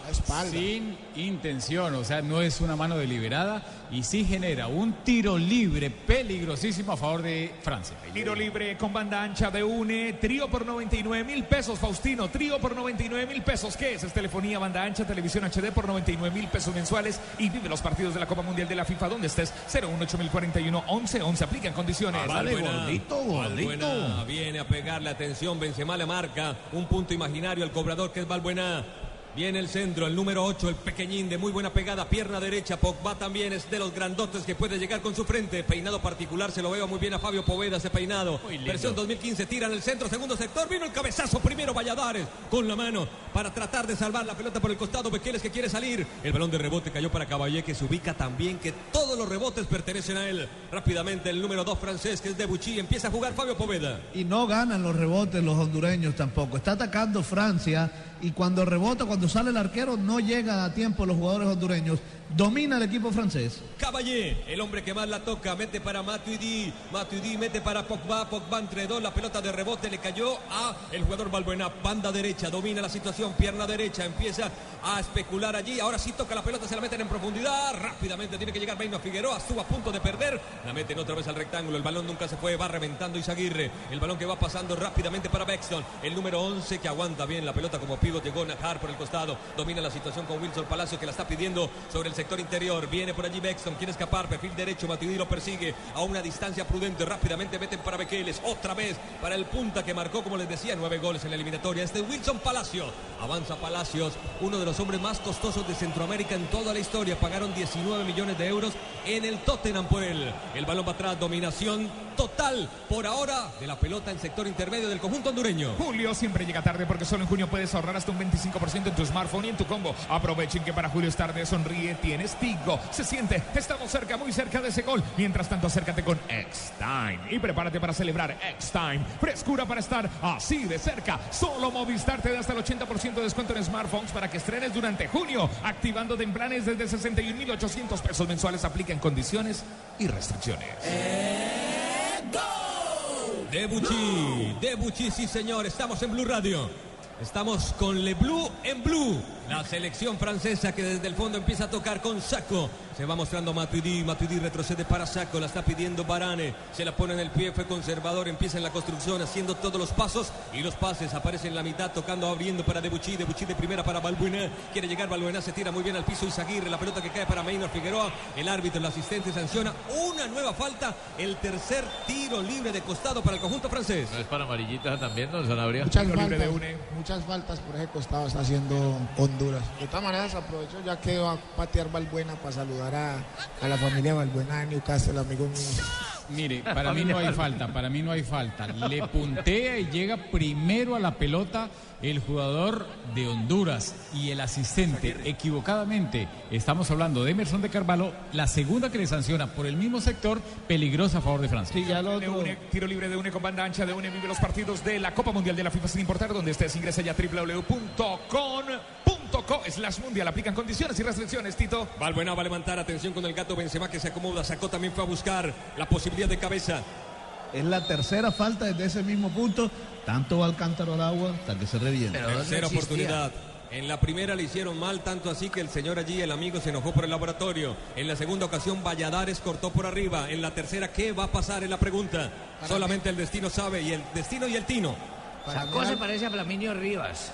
Sin intención, o sea, no es una mano deliberada y sí genera un tiro libre peligrosísimo a favor de Francia. Tiro libre con banda ancha de UNE. Trío por 99 mil pesos, Faustino. Trío por 99 mil pesos. ¿Qué es? Es telefonía, banda ancha, televisión HD por 99 mil pesos mensuales. Y vive los partidos de la Copa Mundial de la FIFA donde estés. 018041 11 11. Aplican condiciones. Balbuena, Balbuena viene a pegarle atención. Benzema le marca un punto imaginario al cobrador que es Balbuena. Viene el centro, el número 8, el pequeñín de muy buena pegada, pierna derecha. Pogba también es de los grandotes que puede llegar con su frente. Peinado particular, se lo veo muy bien a Fabio Poveda ese peinado. Versión 2015, tira en el centro, segundo sector. Vino el cabezazo primero, Valladares con la mano para tratar de salvar la pelota por el costado. Bequeles que quiere salir. El balón de rebote cayó para Caballé que se ubica también, que todos los rebotes pertenecen a él. Rápidamente el número 2 francés que es de Bucci empieza a jugar Fabio Poveda. Y no ganan los rebotes los hondureños tampoco. Está atacando Francia y cuando rebota, cuando sale el arquero, no llega a tiempo los jugadores hondureños. Domina el equipo francés. Caballé, el hombre que más la toca, mete para Matuidi, Matuidi mete para Pogba, Pogba entre dos, la pelota de rebote le cayó a el jugador Balbuena, banda derecha, domina la situación, pierna derecha, empieza a especular allí, ahora sí toca la pelota, se la meten en profundidad, rápidamente tiene que llegar Beino Figueroa, estuvo a punto de perder, la meten otra vez al rectángulo, el balón nunca se fue, va reventando Izaguirre, el balón que va pasando rápidamente para Bexton, el número 11 que aguanta bien la pelota como llegó Najar por el costado, domina la situación con Wilson Palacio que la está pidiendo sobre el sector interior. Viene por allí Bexton, quiere escapar, perfil derecho, Matuidi lo persigue a una distancia prudente. Rápidamente meten para Bequeles, otra vez para el punta que marcó, como les decía, nueve goles en la eliminatoria. Este es Wilson Palacios. Avanza Palacios, uno de los hombres más costosos de Centroamérica en toda la historia. Pagaron 19 millones de euros en el Tottenham por él. El balón va atrás, dominación total por ahora de la pelota en sector intermedio del conjunto hondureño. Julio siempre llega tarde porque solo en junio puedes ahorrar hasta un 25% en tu smartphone y en tu combo. Aprovechen que para Julio es tarde, sonríe, tienes Tigo. Se siente, estamos cerca, muy cerca de ese gol. Mientras tanto, acércate con X-Time y prepárate para celebrar X-Time. Frescura para estar así de cerca. Solo Movistar te da hasta el 80% 50% de descuento en smartphones para que estrenes durante junio, activando en planes desde 61.800 pesos mensuales. Aplica en condiciones y restricciones. Debuchy, Debuchy, sí señor, estamos en Blue Radio. Estamos con Le Blue en Blue, la selección francesa que desde el fondo empieza a tocar con Saco. Se va mostrando Matuidi, Matuidi retrocede para Saco, la está pidiendo Barane, se la pone en el pie, fue conservador, empieza en la construcción haciendo todos los pasos. Y los pases, aparece en la mitad tocando, abriendo para Debuchy, Debuchy de primera para Balbuena, quiere llegar Balbuena, se tira muy bien al piso Izaguirre, la pelota que cae para Maynor Figueroa, el árbitro, el asistente sanciona. Una nueva falta, el tercer tiro libre de costado para el conjunto francés. ¿No es para amarillita también, don Sanabria? Muchas faltas, muchas faltas por ese costado está haciendo Honduras. De todas maneras aprovecho ya que va a patear Balbuena para saludar a, a la familia Balbuena de Newcastle, amigo mío. Mire, para mí no hay falta, para mí no hay falta. Le puntea y llega primero a la pelota el jugador de Honduras y el asistente equivocadamente. Estamos hablando de Emerson de Carvalho, la segunda que le sanciona por el mismo sector, peligrosa a favor de Francia. De une, tiro libre de une con banda ancha de une vive los partidos de la Copa Mundial de la FIFA sin importar donde estés ingresa ya www.com.co slash mundial aplican condiciones y restricciones Tito Valbuena va a levantar atención con el gato Benzema que se acomoda sacó también fue a buscar la posibilidad de cabeza Es la tercera falta desde ese mismo punto. Tanto va al cántaro al agua hasta que se revienta. Tercera oportunidad. En la primera le hicieron mal, tanto así que el señor allí, el amigo, se enojó por el laboratorio. En la segunda ocasión, Valladares cortó por arriba. En la tercera, ¿qué va a pasar? Es la pregunta. Solamente el destino sabe, y el destino y el tino. Sacó se parece a Flaminio Rivas.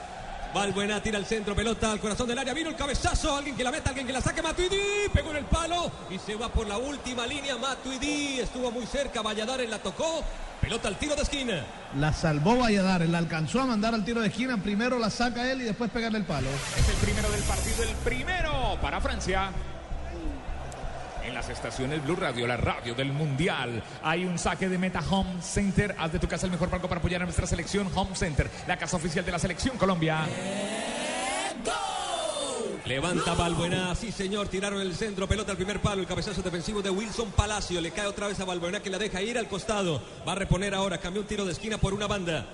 Valbuena tira al centro, pelota al corazón del área, vino el cabezazo, alguien que la meta, alguien que la saque, Matuidi, pegó en el palo y se va por la última línea, Matuidi estuvo muy cerca, Valladares la tocó, pelota al tiro de esquina. La salvó Valladares, la alcanzó a mandar al tiro de esquina. Primero la saca él y después pegarle el palo. Es el primero del partido, el primero para Francia. Las estaciones Blue Radio, la radio del Mundial, hay un saque de meta Home Center. Haz de tu casa el mejor palco para apoyar a nuestra selección Home Center, la casa oficial de la selección Colombia. Levanta Balbuena, sí señor, tiraron el centro, pelota al primer palo, el cabezazo defensivo de Wilson Palacio, le cae otra vez a Balbuena que la deja ir al costado, va a reponer ahora, cambió un tiro de esquina por una banda,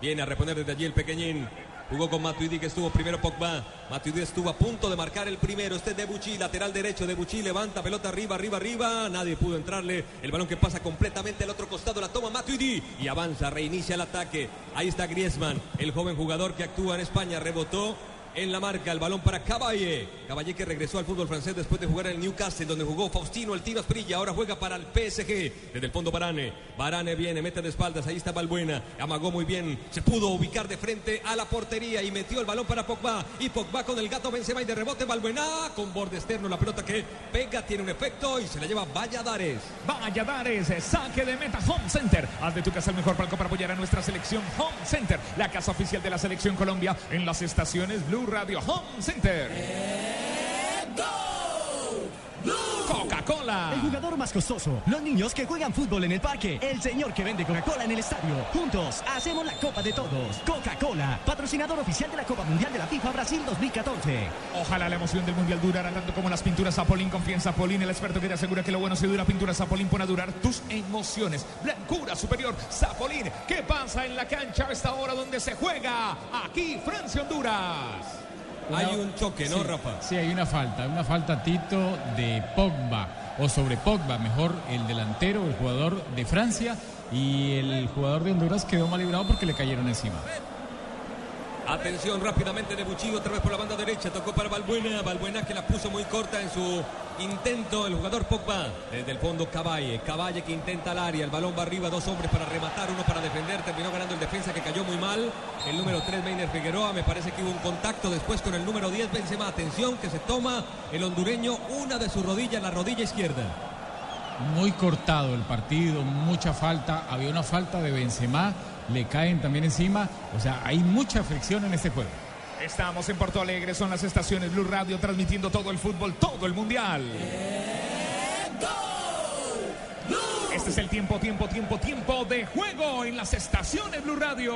viene a reponer desde allí el pequeñín, jugó con Matuidi que estuvo primero Pogba, Matuidi estuvo a punto de marcar el primero, este es Debuchy, lateral derecho, Debuchy levanta, pelota arriba, arriba, arriba, nadie pudo entrarle, el balón que pasa completamente al otro costado, la toma Matuidi y avanza, reinicia el ataque, ahí está Griezmann, el joven jugador que actúa en España, rebotó, en la marca, el balón para Caballé. Caballé que regresó al fútbol francés después de jugar en el Newcastle, donde jugó Faustino, el tiro Asprilla. Ahora juega para el PSG. Desde el fondo Barane. Barane viene, mete de espaldas. Ahí está Balbuena. Amagó muy bien. Se pudo ubicar de frente a la portería y metió el balón para Pogba. Y Pogba con el gato Benzema y de rebote Balbuena con borde externo. La pelota que pega tiene un efecto y se la lleva Valladares. Valladares, saque de meta Home Center. Haz de tu casa el mejor palco para apoyar a nuestra selección Home Center, la casa oficial de la selección Colombia en las estaciones Blue Radio Home Center. El jugador más costoso. Los niños que juegan fútbol en el parque. El señor que vende Coca-Cola en el estadio. Juntos hacemos la Copa de Todos. Coca-Cola, patrocinador oficial de la Copa Mundial de la FIFA Brasil 2014. Ojalá la emoción del mundial durara tanto como las pinturas Zapolín. Confía en Zapolín, el experto que te asegura que lo bueno se dura. Pintura Zapolín pone a durar tus emociones. Blancura superior, Zapolín. ¿Qué pasa en la cancha a esta hora donde se juega? Aquí, Francia-Honduras. Hay un choque, ¿no, Sí, Rafa? Sí, hay una falta, una falta Tito de Pogba, o sobre Pogba, mejor el delantero, el jugador de Francia, y el jugador de Honduras quedó mal librado porque le cayeron encima. Atención rápidamente de Buchillo, otra vez por la banda derecha, tocó para Balbuena, Balbuena que la puso muy corta en su intento, el jugador Pogba, desde el fondo Caballe, Caballe que intenta el área, el balón va arriba, dos hombres para rematar, uno para defender, terminó ganando el defensa que cayó muy mal, el número 3 Meiner Figueroa, me parece que hubo un contacto después con el número 10 Benzema, atención que se toma el hondureño una de sus rodillas, la rodilla izquierda. Muy cortado el partido, mucha falta, había una falta de Benzema, le caen también encima, o sea, hay mucha fricción en este juego. Estamos en Porto Alegre, son las estaciones Blue Radio transmitiendo todo el fútbol, todo el mundial. Blue Este es el tiempo, tiempo, tiempo, tiempo de juego en las estaciones Blue Radio.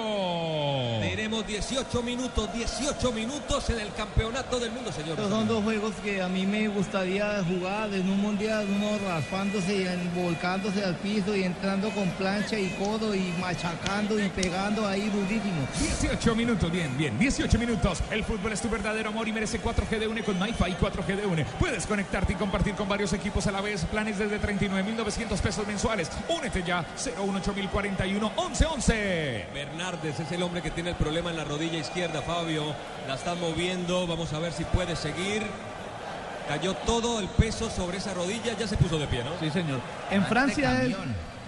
Tenemos 18 minutos, 18 minutos en el campeonato del mundo, señor. Estos son dos juegos que a mí me gustaría jugar en un mundial, uno raspándose y volcándose al piso y entrando con plancha y codo y machacando y pegando ahí durísimo. 18 minutos, bien, bien, 18 minutos. El fútbol es tu verdadero amor y merece 4G de UNE con MyFi 4G de UNE. Puedes conectarte y compartir con varios equipos a la vez. Planes desde 39.900 pesos mensuales. Únete ya, 018041 1111. Bernardes es el hombre que tiene el problema en la rodilla izquierda, Fabio. La está moviendo, vamos a ver si puede seguir. Cayó todo el peso sobre esa rodilla, ya se puso de pie, ¿no? Sí, señor. En Francia es,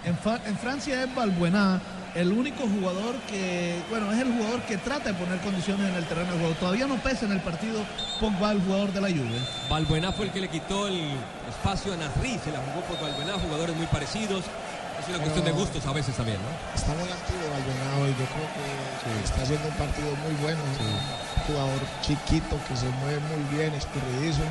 en, en Francia es Balbuena el único jugador que, bueno, es el jugador que trata de poner condiciones en el terreno de juego. Todavía no pesa en el partido Pogba, el jugador de la Juve. Balbuena fue el que le quitó el espacio a Nasri, se la jugó por Balbuena, jugadores muy parecidos. Es una cuestión de gustos a veces también, ¿no? Está muy activo Valbuena hoy, yo creo que está haciendo un partido muy bueno, un jugador chiquito que se mueve muy bien, escurridizo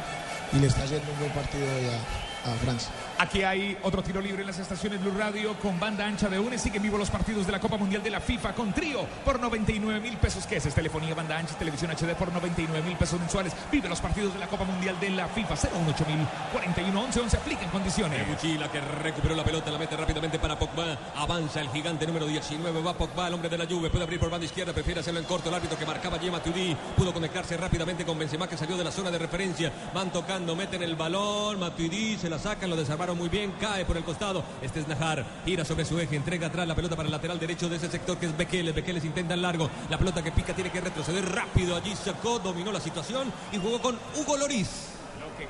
y le está haciendo un buen partido hoy a, a Francia. Aquí hay otro tiro libre en las estaciones Blue Radio con banda ancha de UNE. Siguen vivo los partidos de la Copa Mundial de la FIFA con trío por 99 mil pesos. ¿Qué es? Es telefonía, banda ancha televisión HD por 99 mil pesos mensuales. Vive los partidos de la Copa Mundial de la FIFA 018 mil 41 11 11. Aplica en condiciones. Debuchy, la que recuperó la pelota, la mete rápidamente para Pogba. Avanza el gigante número 19. Va Pogba, el hombre de la Juve. Puede abrir por banda izquierda, prefiere hacerlo en corto. El árbitro que marcaba Yema Tudí pudo conectarse rápidamente con Benzema que salió de la zona de referencia. Van tocando, meten el balón. Matuidi se la sacan, lo desarmaron muy bien. Cae por el costado. Este es Najar. Gira sobre su eje, entrega atrás la pelota para el lateral derecho de ese sector que es Bekeles. Bekeles intenta el largo. La pelota que pica tiene que retroceder rápido. Allí sacó, dominó la situación y jugó con Hugo Loris.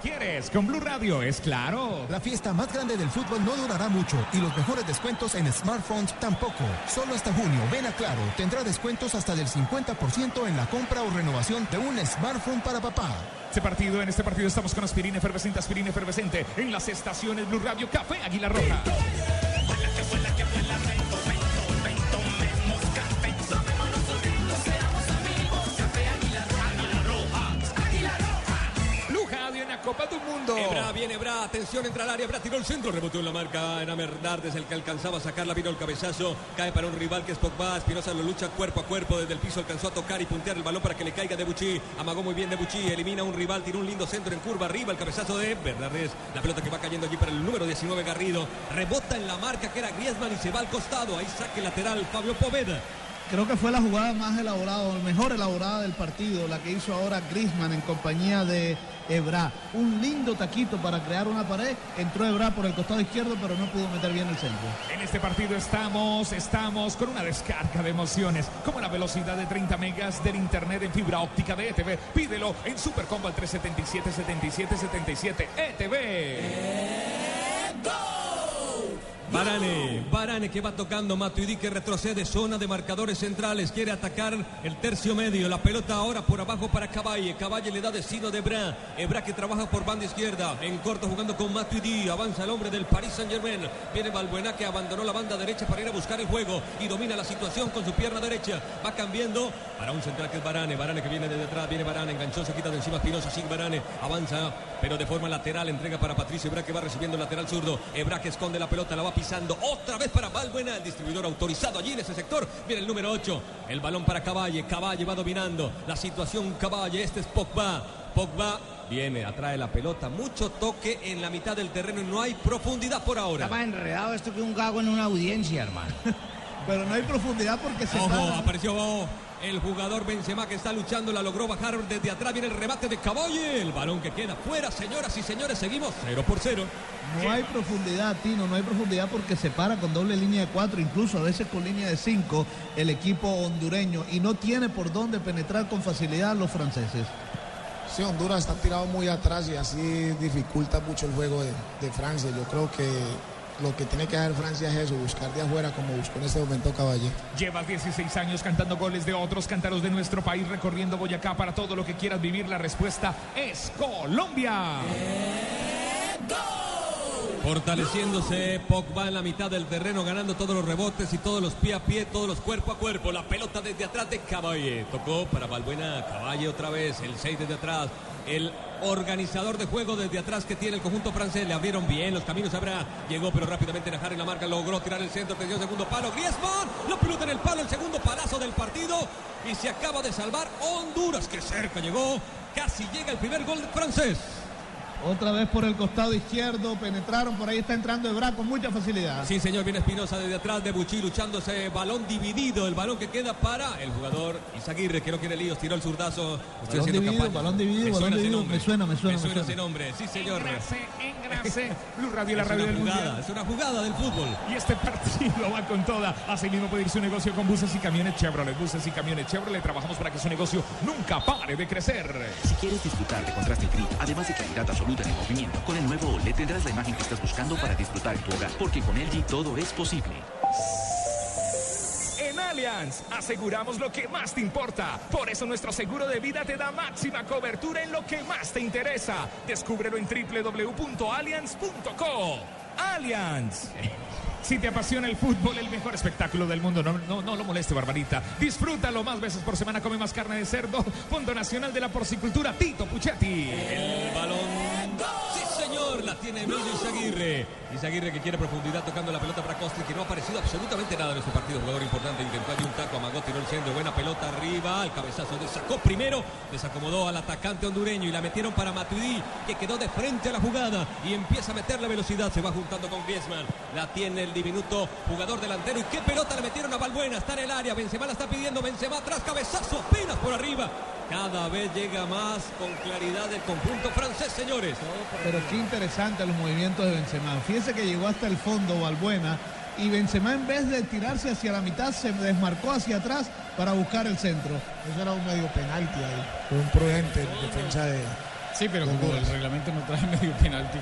Quieres con Blue Radio es claro. La fiesta más grande del fútbol no durará mucho y los mejores descuentos en smartphones tampoco. Solo hasta junio, ven a Claro, tendrá descuentos hasta del 50% en la compra o renovación de un smartphone para papá. Este partido, en este partido estamos con aspirina efervescente, aspirina efervescente en las estaciones Blue Radio Café Águila Roja. Copa del Mundo. Ebra, viene Ebra, atención, entra al área, Ebra tiró el centro, rebotó en la marca, era Bernardes el que alcanzaba a sacarla, vino el cabezazo, cae para un rival que es Pogba, Espinosa lo lucha cuerpo a cuerpo, desde el piso alcanzó a tocar y puntear el balón para que le caiga de Bucci, amagó muy bien de Bucci, elimina a un rival, tiró un lindo centro en curva arriba, el cabezazo de Bernardes, la pelota que va cayendo allí para el número 19 Garrido, rebota en la marca que era Griezmann y se va al costado, ahí saque lateral Fabio Poveda. Creo que fue la jugada más elaborada, mejor elaborada del partido, la que hizo ahora Griezmann en compañía de Ebra. Un lindo taquito para crear una pared. Entró Ebra por el costado izquierdo, pero no pudo meter bien el centro. En este partido estamos, estamos con una descarga de emociones, como la velocidad de 30 megas del internet en fibra óptica de ETV. Pídelo en Supercombo al 377 77 77 ETV. Varane, Varane que va tocando, Matuidi que retrocede, zona de marcadores centrales, quiere atacar el tercio medio, la pelota ahora por abajo para Caballe, Caballe le da destino de Ebra, Ebra que trabaja por banda izquierda, en corto jugando con Matuidi, avanza el hombre del Paris Saint Germain, viene Balbuena que abandonó la banda derecha para ir a buscar el juego y domina la situación con su pierna derecha, va cambiando para un central que es Varane, Varane que viene desde atrás, viene Varane, enganchó, se quita de encima Espinosa, sin Varane, avanza, pero de forma lateral, entrega para Patricio Ebra que va recibiendo el lateral zurdo, Ebra que esconde la pelota, la va pisando, otra vez para Balbuena, el distribuidor autorizado allí en ese sector, viene el número 8, el balón para Caballe, Caballe va dominando, la situación Caballe, este es Pogba, Pogba viene, atrae la pelota, mucho toque en la mitad del terreno y no hay profundidad por ahora. Está más enredado esto que un gago en una audiencia, hermano. Pero no hay profundidad porque se Ojo, para. apareció el jugador Benzema que está luchando, la logró bajar desde atrás, viene el rebate de Caballe, el balón que queda fuera, señoras y señores, seguimos 0 por 0. No hay profundidad, Tino, no hay profundidad porque se para con doble línea de cuatro, incluso a veces con línea de cinco, el equipo hondureño y no tiene por dónde penetrar con facilidad los franceses. Sí, Honduras está tirado muy atrás y así dificulta mucho el juego de, de Francia. Yo creo que lo que tiene que hacer Francia es eso, buscar de afuera como buscó en este momento Caballé. Llevas 16 años cantando goles de otros, cántaros de nuestro país, recorriendo Boyacá para todo lo que quieras vivir. La respuesta es Colombia. Fortaleciéndose Pogba en la mitad del terreno, ganando todos los rebotes y todos los pie a pie, todos los cuerpo a cuerpo. La pelota desde atrás de Caballe. Tocó para Balbuena. Caballe otra vez. El 6 desde atrás. El organizador de juego desde atrás que tiene el conjunto francés. Le abrieron bien los caminos. Habrá. Llegó, pero rápidamente Najar en la marca. Logró tirar el centro. Perdió segundo palo. Griezmann. La pelota en el palo. El segundo palazo del partido. Y se acaba de salvar Honduras. Que cerca llegó. Casi llega el primer gol francés. Otra vez por el costado izquierdo, penetraron, por ahí está entrando Ebra con mucha facilidad. Sí, señor, viene Espinosa desde atrás de Buchi luchando ese balón dividido, el balón que queda para el jugador Izaguirre, que no quiere líos, tiró el zurdazo. Estoy Balón haciendo dividido, campaña. balón dividido, Me balón suena dividido, me suena, me suena, Me me suena ese nombre, sí, señor. Engrase, engrase. Blue Radio, la Es radio una del jugada, mundial. es una jugada del fútbol. Y este partido va con toda. Así mismo puede ir su negocio con buses y camiones Chevrolet. Buses y camiones Chevrolet. Trabajamos para que su negocio nunca pare de crecer. Si quieres disfrutar de contraste gris, además de claridad absoluta movimiento, con el nuevo OLED tendrás la imagen que estás buscando para disfrutar tu hogar, porque con LG todo es posible. En Allianz aseguramos lo que más te importa. Por eso nuestro seguro de vida te da máxima cobertura en lo que más te interesa. Descúbrelo en www.allianz.co. Allianz. Si te apasiona el fútbol, el mejor espectáculo del mundo, no, no, no lo moleste, Barbarita. Disfrútalo más veces por semana, come más carne de cerdo. Fondo Nacional de la Porcicultura, Tito Puchetti. El balón. Sí, señor, la tiene Emilio Izaguirre. Izaguirre que quiere profundidad tocando la pelota para Costa, que no ha aparecido absolutamente nada en este partido. Jugador importante, intentó allí un taco, amagó, tiró el centro, buena pelota arriba, al cabezazo desacó primero, desacomodó al atacante hondureño y la metieron para Matuidi, que quedó de frente a la jugada y empieza a meter la velocidad, se va juntando con Griezmann. La tiene el diminuto jugador delantero y qué pelota le metieron a Balbuena, está en el área, Benzema la está pidiendo, Benzema atrás, cabezazo apenas por arriba. Cada vez llega más con claridad el conjunto francés, señores. Pero qué interesante los movimientos de Benzema. Fíjese que llegó hasta el fondo Balbuena y Benzema en vez de tirarse hacia la mitad se desmarcó hacia atrás para buscar el centro. Eso era un medio penalti ahí. Fue un prudente en defensa de. Sí, pero como el reglamento no trae medio penalti.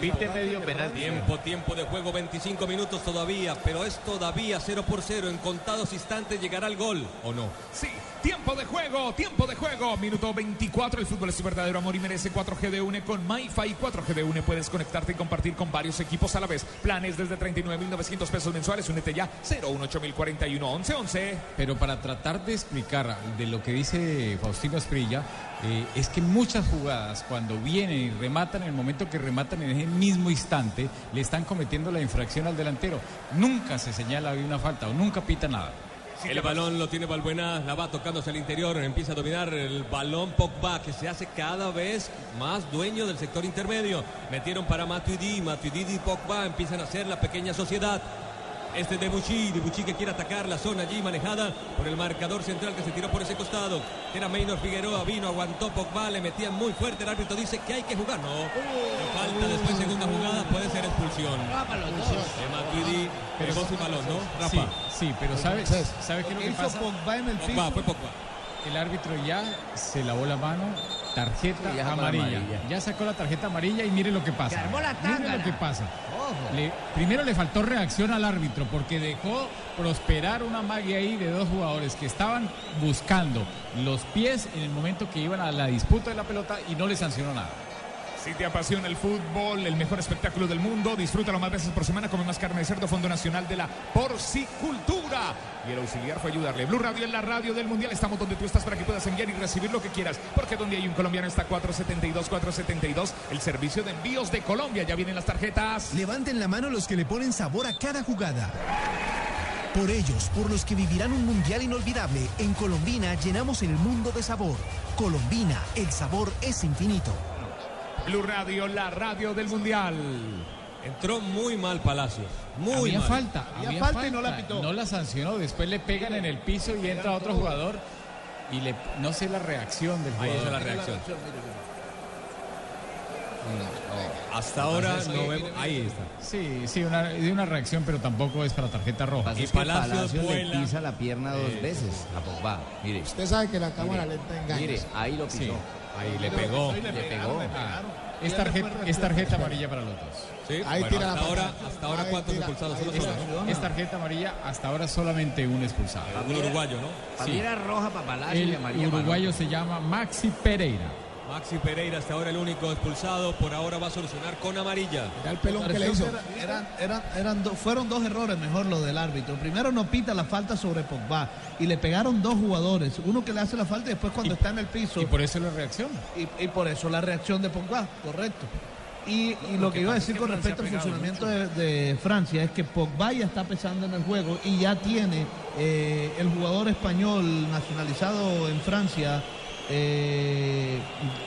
Viste medio penalti. Tiempo, tiempo de juego, 25 minutos todavía, pero es todavía 0 por 0. En contados instantes llegará el gol, ¿o no? Sí, tiempo de juego, tiempo de juego. Minuto 24, el fútbol es su verdadero amor y merece 4G de UNE con MyFi 4G de UNE. Puedes conectarte y compartir con varios equipos a la vez. Planes desde 39.900 pesos mensuales. Únete ya 018 1111. Pero para tratar de explicar de lo que dice Faustino Esprilla, eh, es que muchas jugadas cuando vienen y rematan en el momento que rematan en ese mismo instante, le están cometiendo la infracción al delantero. Nunca se señala una falta o nunca pita nada. El balón lo tiene Balbuena, la va tocándose al interior, empieza a dominar el balón Pogba, que se hace cada vez más dueño del sector intermedio. Metieron para Matuidi, Matuidi y Pogba empiezan a hacer la pequeña sociedad. Este de Buchi, de Buchi que quiere atacar la zona allí manejada por el marcador central que se tiró por ese costado. Era Maynor Figueroa, vino, aguantó Pogba, le metían muy fuerte. El árbitro dice que hay que jugar. No, Le falta después segunda jugada, puede ser expulsión. De Matuidi, pegó su balón, ¿no? Sí, Rafa. sí, pero ¿sabes sabe qué es lo que Hizo pasa? Pogba en el Pogba, piso. fue Pogba. El árbitro ya se lavó la mano, tarjeta Sí, ya amarilla. amarilla. Ya sacó la tarjeta amarilla y mire lo que pasa. Se armó la mire lo que pasa. Le- primero le faltó reacción al árbitro porque dejó prosperar una magia ahí de dos jugadores que estaban buscando los pies en el momento que iban a la disputa de la pelota y no le sancionó nada. Si te apasiona el fútbol, el mejor espectáculo del mundo, disfrútalo más veces por semana. Come más carne de cerdo, Fondo Nacional de la Porcicultura. Y el auxiliar fue ayudarle. Blue Radio es la radio del mundial. Estamos donde tú estás para que puedas enviar y recibir lo que quieras. Porque donde hay un colombiano está 472, 472. El servicio de envíos de Colombia. Ya vienen las tarjetas. Levanten la mano los que le ponen sabor a cada jugada. Por ellos, por los que vivirán un mundial inolvidable, en Colombina llenamos el mundo de sabor. Colombina, el sabor es infinito. Blue Radio, la radio del mundial. Entró muy mal Palacios. Muy había mal. falta, Había había falta falta y no la pitó. No la sancionó, después le pegan en el piso y entra otro jugador y le no sé la reacción del Ahí jugador. está la reacción. No, Hasta ahora no vemos. Ahí está. Sí, sí, una, de una reacción, pero tampoco es para tarjeta roja. Y Palacios le vuela. pisa la pierna dos Eh, veces a Pogba. Mire, Usted sabe que la cámara Mire, lenta engaña. mire, ahí lo pisó. Sí. Ahí le pegó. Le pegó. pegaron. Es tarjeta, es tarjeta amarilla para los dos. Sí, Ahí bueno, tira la hasta ahora, patada. hasta ahora Ahí cuántos tira, expulsados solo son. Es tarjeta amarilla, hasta ahora solamente un expulsado. Un uruguayo, ¿no? Era roja para Palacio y El amarilla uruguayo se llama Maxi Pereira. Maxi Pereira hasta ahora el único expulsado, por ahora va a solucionar con amarilla. Era- eran- eran- eran do- fueron dos errores mejor los del árbitro. Primero no pita la falta sobre Pogba y le pegaron dos jugadores. Uno que le hace la falta y después cuando está en el piso. Y por eso la reacción. Y, y por eso la reacción de Pogba, correcto. Y, y lo que iba a decir con respecto al funcionamiento de, de Francia es que Pogba ya está pesando en el juego y ya tiene eh, el jugador español nacionalizado en Francia, eh,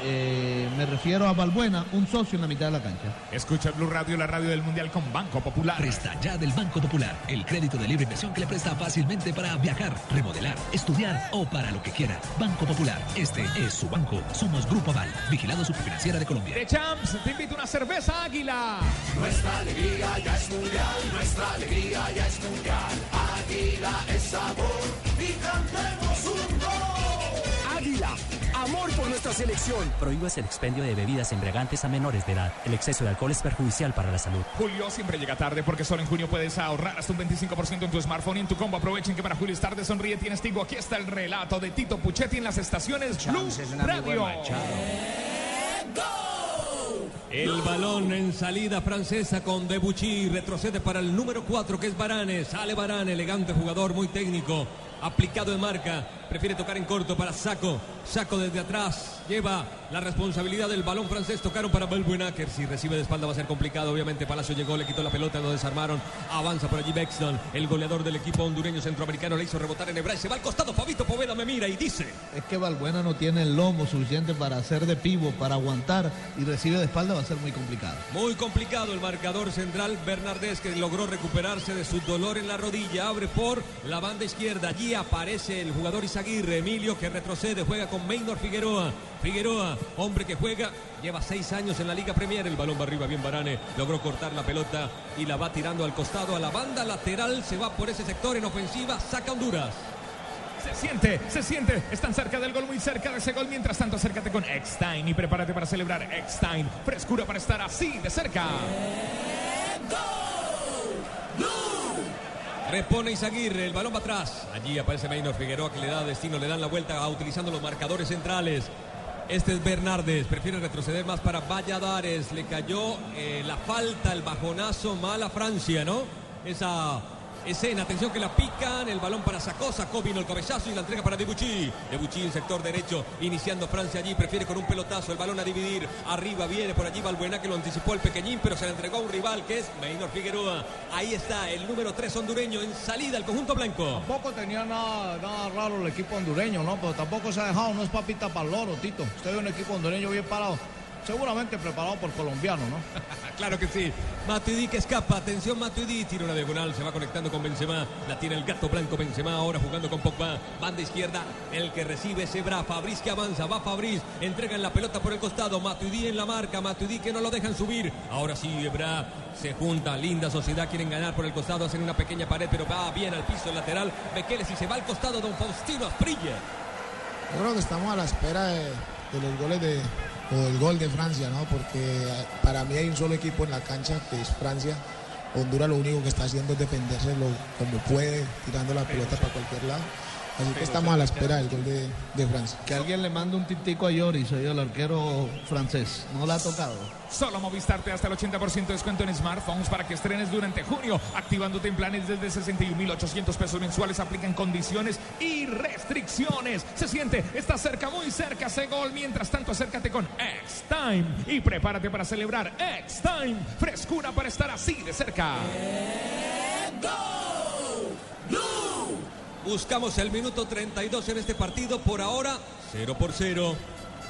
eh, me refiero a Balbuena, un socio en la mitad de la cancha. Escucha Blue Radio, la radio del Mundial con Banco Popular. Presta ya del Banco Popular, el crédito de libre inversión que le presta fácilmente para viajar, remodelar, estudiar o para lo que quiera. Banco Popular, este es su banco. Somos Grupo Aval, vigilado superfinanciera de Colombia. De Champs, te invito a una cerveza Águila. Nuestra alegría ya es mundial, nuestra alegría ya es mundial. Águila es sabor y cantemos amor por nuestra selección. Prohíbas el expendio de bebidas embriagantes a menores de edad. El exceso de alcohol es perjudicial para la salud. Julio siempre llega tarde porque solo en junio puedes ahorrar hasta un 25% en tu smartphone y en tu combo. Aprovechen que para Julio es tarde, sonríe, tienes Tigo. Aquí está el relato de Tito Puchetti en las estaciones Blue es Radio. El balón en salida francesa con Debuchy. Retrocede para el número 4 que es Barane. Sale Barane, elegante jugador, muy técnico. Aplicado en marca. Prefiere tocar en corto para Saco. Saco desde atrás. Lleva la responsabilidad del balón francés. Tocaron para Belbuenaker. Si recibe de espalda va a ser complicado. Obviamente Palacio llegó, le quitó la pelota, lo desarmaron. Avanza por allí Bexton. El goleador del equipo hondureño centroamericano le hizo rebotar en Hebra. Se va al costado. Fabito Poveda me mira y dice. Es que Balbuena no tiene el lomo suficiente para hacer de pivo, para aguantar y recibe de espalda va a ser muy complicado. Muy complicado el marcador central Bernardés que logró recuperarse de su dolor en la rodilla. Abre por la banda izquierda. Allí aparece el jugador Izaguirre. Emilio que retrocede. Juega con Maynor Figueroa. Figueroa, hombre que juega. Lleva seis años en la Liga Premier. El balón va arriba bien Barane. Logró cortar la pelota y la va tirando al costado a la banda lateral. Se va por ese sector en ofensiva. Saca Honduras. Se siente, se siente. Están cerca del gol, muy cerca de ese gol. Mientras tanto, acércate con Eckstein y prepárate para celebrar Eckstein. Frescura para estar así de cerca. Repone Izaguirre, el balón va atrás. Allí aparece Maynor Figueroa que le da destino, le dan la vuelta ah, utilizando los marcadores centrales. Este es Bernardes, prefiere retroceder más para Valladares. Le cayó eh, la falta, el bajonazo mal a Francia, ¿no? Esa escena, atención que la pican, el balón para Sacó, Sacó vino el cabezazo y la entrega para Debuchy. Debuchy en sector derecho, iniciando Francia allí, prefiere con un pelotazo el balón a dividir. Arriba viene por allí Balbuena que lo anticipó el pequeñín, pero se le entregó a un rival que es Maynor Figueroa. Ahí está el número 3 hondureño en salida al conjunto blanco. Tampoco tenía nada, nada raro el equipo hondureño, ¿no? Pero tampoco se ha dejado, no es papita para el loro, Tito. Usted ve un equipo hondureño bien parado. Seguramente preparado por colombiano, ¿no? claro que sí. Matuidi que escapa. Atención, Matuidi. Tira una diagonal. Se va conectando con Benzema. La tiene el gato blanco Benzema. Ahora jugando con Pogba. Banda izquierda. El que recibe es Ebra. Fabriz que avanza. Va Fabriz. Entregan la pelota por el costado. Matuidi en la marca. Matuidi que no lo dejan subir. Ahora sí, Ebra se junta. Linda sociedad. Quieren ganar por el costado. Hacen una pequeña pared, pero va bien al piso el lateral. Bequeles y se va al costado. Don Faustino Asprilla. Yo creo que estamos a la espera de, de los goles de, o del gol de Francia, ¿no? Porque eh, para mí hay un solo equipo en la cancha que es Francia. Honduras lo único que está haciendo es defenderse como puede, tirando la pelota para cualquier lado. Así que estamos a la espera del gol de, de Francia. Que alguien le mande un tintico a Lloris, soy el arquero francés. No la ha tocado. Solo Movistar te da hasta el 80% de descuento en smartphones para que estrenes durante junio, activándote en planes desde 61.800 pesos mensuales. Aplican condiciones y restricciones. Se siente, está cerca, muy cerca ese gol. Mientras tanto, acércate con X-Time y prepárate para celebrar X-Time. Frescura para estar así de cerca. Buscamos el minuto 32 en este partido. Por ahora, 0 por 0.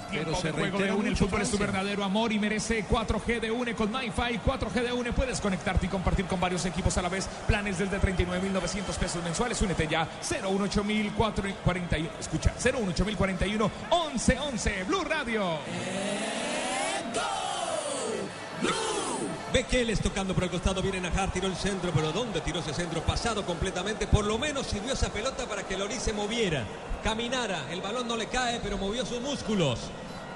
Tiempo de juego de UNE, el fútbol es tu verdadero amor y merece 4G de UNE con MyFi. 4G de UNE puedes conectarte y compartir con varios equipos a la vez. Planes desde 39.900 pesos mensuales. Únete ya. 018041. Escucha, 018041 1111 Blue Radio. Bekeles tocando por el costado, viene Najar, tiró el centro, pero ¿dónde tiró ese centro? Pasado completamente, por lo menos sirvió esa pelota para que Loris se moviera, caminara, el balón no le cae, pero movió sus músculos.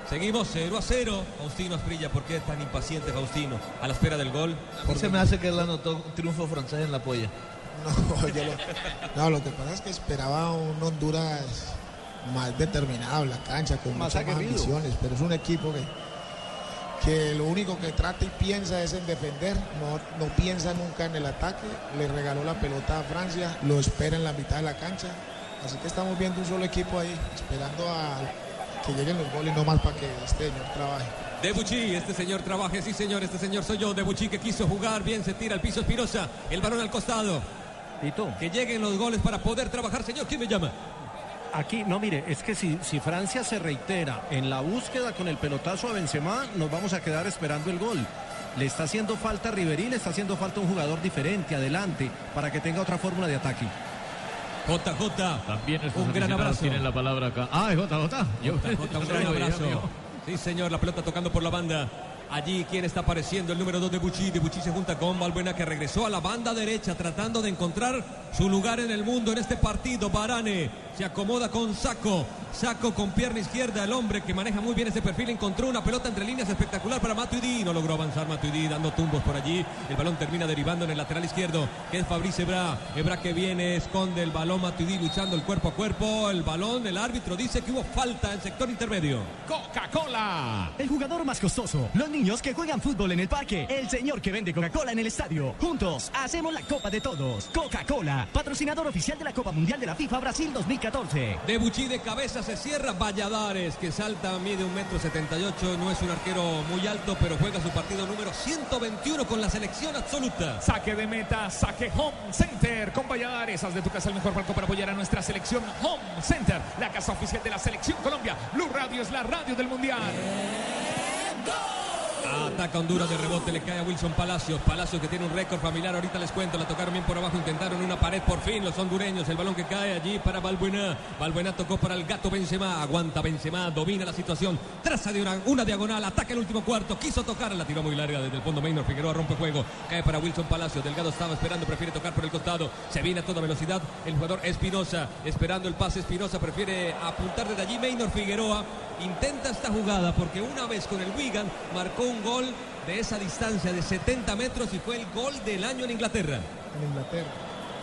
Seguimos 0 a 0. Faustino Asprilla, ¿por qué es tan impaciente Faustino? A la espera del gol. Mí se me hace que él anotó un triunfo francés en la polla. No, yo lo, no, lo que pasa es que esperaba un Honduras más determinado en la cancha, con Más muchas más ambiciones, pero es un equipo que, que lo único que trata y piensa es en defender, no, no piensa nunca en el ataque, le regaló la pelota a Francia, lo espera en la mitad de la cancha, así que estamos viendo un solo equipo ahí, esperando a que lleguen los goles, no más para que este señor trabaje. Debuchy, este señor trabaje, sí señor, este señor soy yo. Debuchy que quiso jugar, bien se tira al piso Espinosa, el balón al costado. Que lleguen los goles para poder trabajar, señor. ¿Quién me llama? Aquí, no, mire, es que si, si Francia se reitera en la búsqueda con el pelotazo a Benzema, nos vamos a quedar esperando el gol. Le está haciendo falta a Riverí, le está haciendo falta un jugador diferente, adelante, para que tenga otra fórmula de ataque. JJ. También nuestros Un gran abrazo. tienen la palabra acá. Ah, es JJ. JJ, un gran abrazo. Sí, señor, la pelota tocando por la banda. Allí, ¿quién está apareciendo? El número 2 de Buchi. De Buchi se junta con Valbuena, que regresó a la banda derecha, tratando de encontrar su lugar en el mundo en este partido. Barane se acomoda con Saco. Saco con pierna izquierda. El hombre que maneja muy bien ese perfil encontró una pelota entre líneas espectacular para Matuidi. No logró avanzar Matuidi, dando tumbos por allí. El balón termina derivando en el lateral izquierdo, que es Fabrice Ebra. Ebra que viene, esconde el balón. Matuidi luchando el cuerpo a cuerpo. El balón, el árbitro dice que hubo falta en sector intermedio. Coca-Cola. El jugador más costoso. Los niños que juegan fútbol en el parque. El señor que vende Coca-Cola en el estadio. Juntos hacemos la Copa de Todos. Coca-Cola, patrocinador oficial de la Copa Mundial de la FIFA Brasil 2014. De Buchi de cabeza se cierra Valladares, que salta, mide un metro 78, no es un arquero muy alto, pero juega su partido número 121 con la selección absoluta. Saque de meta, saque Home Center con Valladares. Haz de tu casa el mejor palco para apoyar a nuestra selección Home Center, la casa oficial de la selección Colombia. Blue Radio es la radio del mundial. Ataca Honduras de rebote, le cae a Wilson Palacios. Palacios que tiene un récord familiar, ahorita les cuento, la tocaron bien por abajo, intentaron una pared por fin los hondureños. El balón que cae allí para Balbuena. Balbuena tocó para el gato Benzema, aguanta Benzema, domina la situación, traza de una, una diagonal, ataca el último cuarto, quiso tocar, la tiró muy larga desde el fondo. Maynor Figueroa rompe juego, cae para Wilson Palacios. Delgado estaba esperando, prefiere tocar por el costado, se viene a toda velocidad. El jugador Espinosa, esperando el pase Espinosa, prefiere apuntar desde allí. Maynor Figueroa intenta esta jugada porque una vez con el Wigan marcó un gol de esa distancia de 70 metros y fue el gol del año en Inglaterra. En Inglaterra.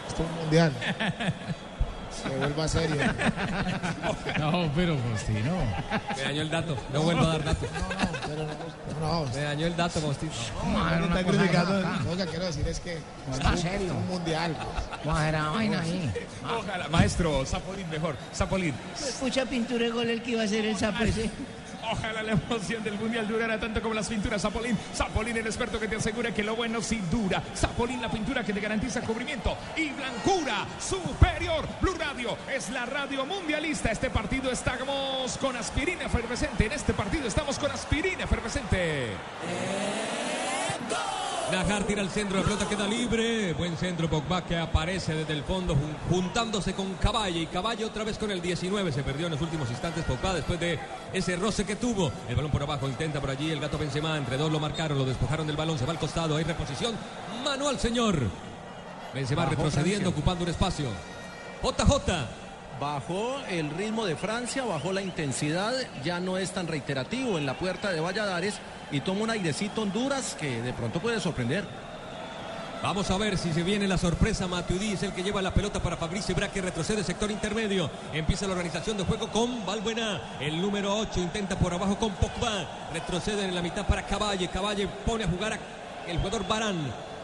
Esto es un mundial. Se vuelva serio. No, pero Faustino. Me dañó el dato, no vuelvo a dar datos. No, Me dañó el dato, Faustino. No, no no está criticando. Lo que quiero decir es que Está es un- serio. un mundial. A la vaina ahí. Ojalá, maestro, Zapolín mejor. Zapolín. Mucha pintura de gol el que iba a hacer el sapo ese. Ojalá la emoción del mundial durara tanto como las pinturas Zapolín. Zapolín, el experto que te asegura que lo bueno sí dura. Zapolín, la pintura que te garantiza cubrimiento y blancura superior. Blue Radio es la radio mundialista. Este partido estamos con aspirina efervescente. En este partido estamos con aspirina efervescente. Najar tira al centro, la pelota queda libre. Buen centro, Pogba que aparece desde el fondo jun- juntándose con Caballo. Y Caballo otra vez con el 19. Se perdió en los últimos instantes Pogba después de ese roce que tuvo. El balón por abajo, intenta por allí el gato Benzema. Entre dos lo marcaron, lo despojaron del balón, se va al costado. Hay reposición. Mano al señor. Benzema Bajó retrocediendo, Francia. ocupando un espacio. JJ. Bajó el ritmo de Francia, bajó la intensidad, ya no es tan reiterativo en la puerta de Valladares y toma un airecito Honduras que de pronto puede sorprender. Vamos a ver si se viene la sorpresa. Matuidi es el que lleva la pelota para Fabricio Bra que retrocede sector intermedio. Empieza la organización de juego con Valbuena. El número 8 intenta por abajo con Pogba. Retrocede en la mitad para Caballe. Caballe pone a jugar a el jugador Barán.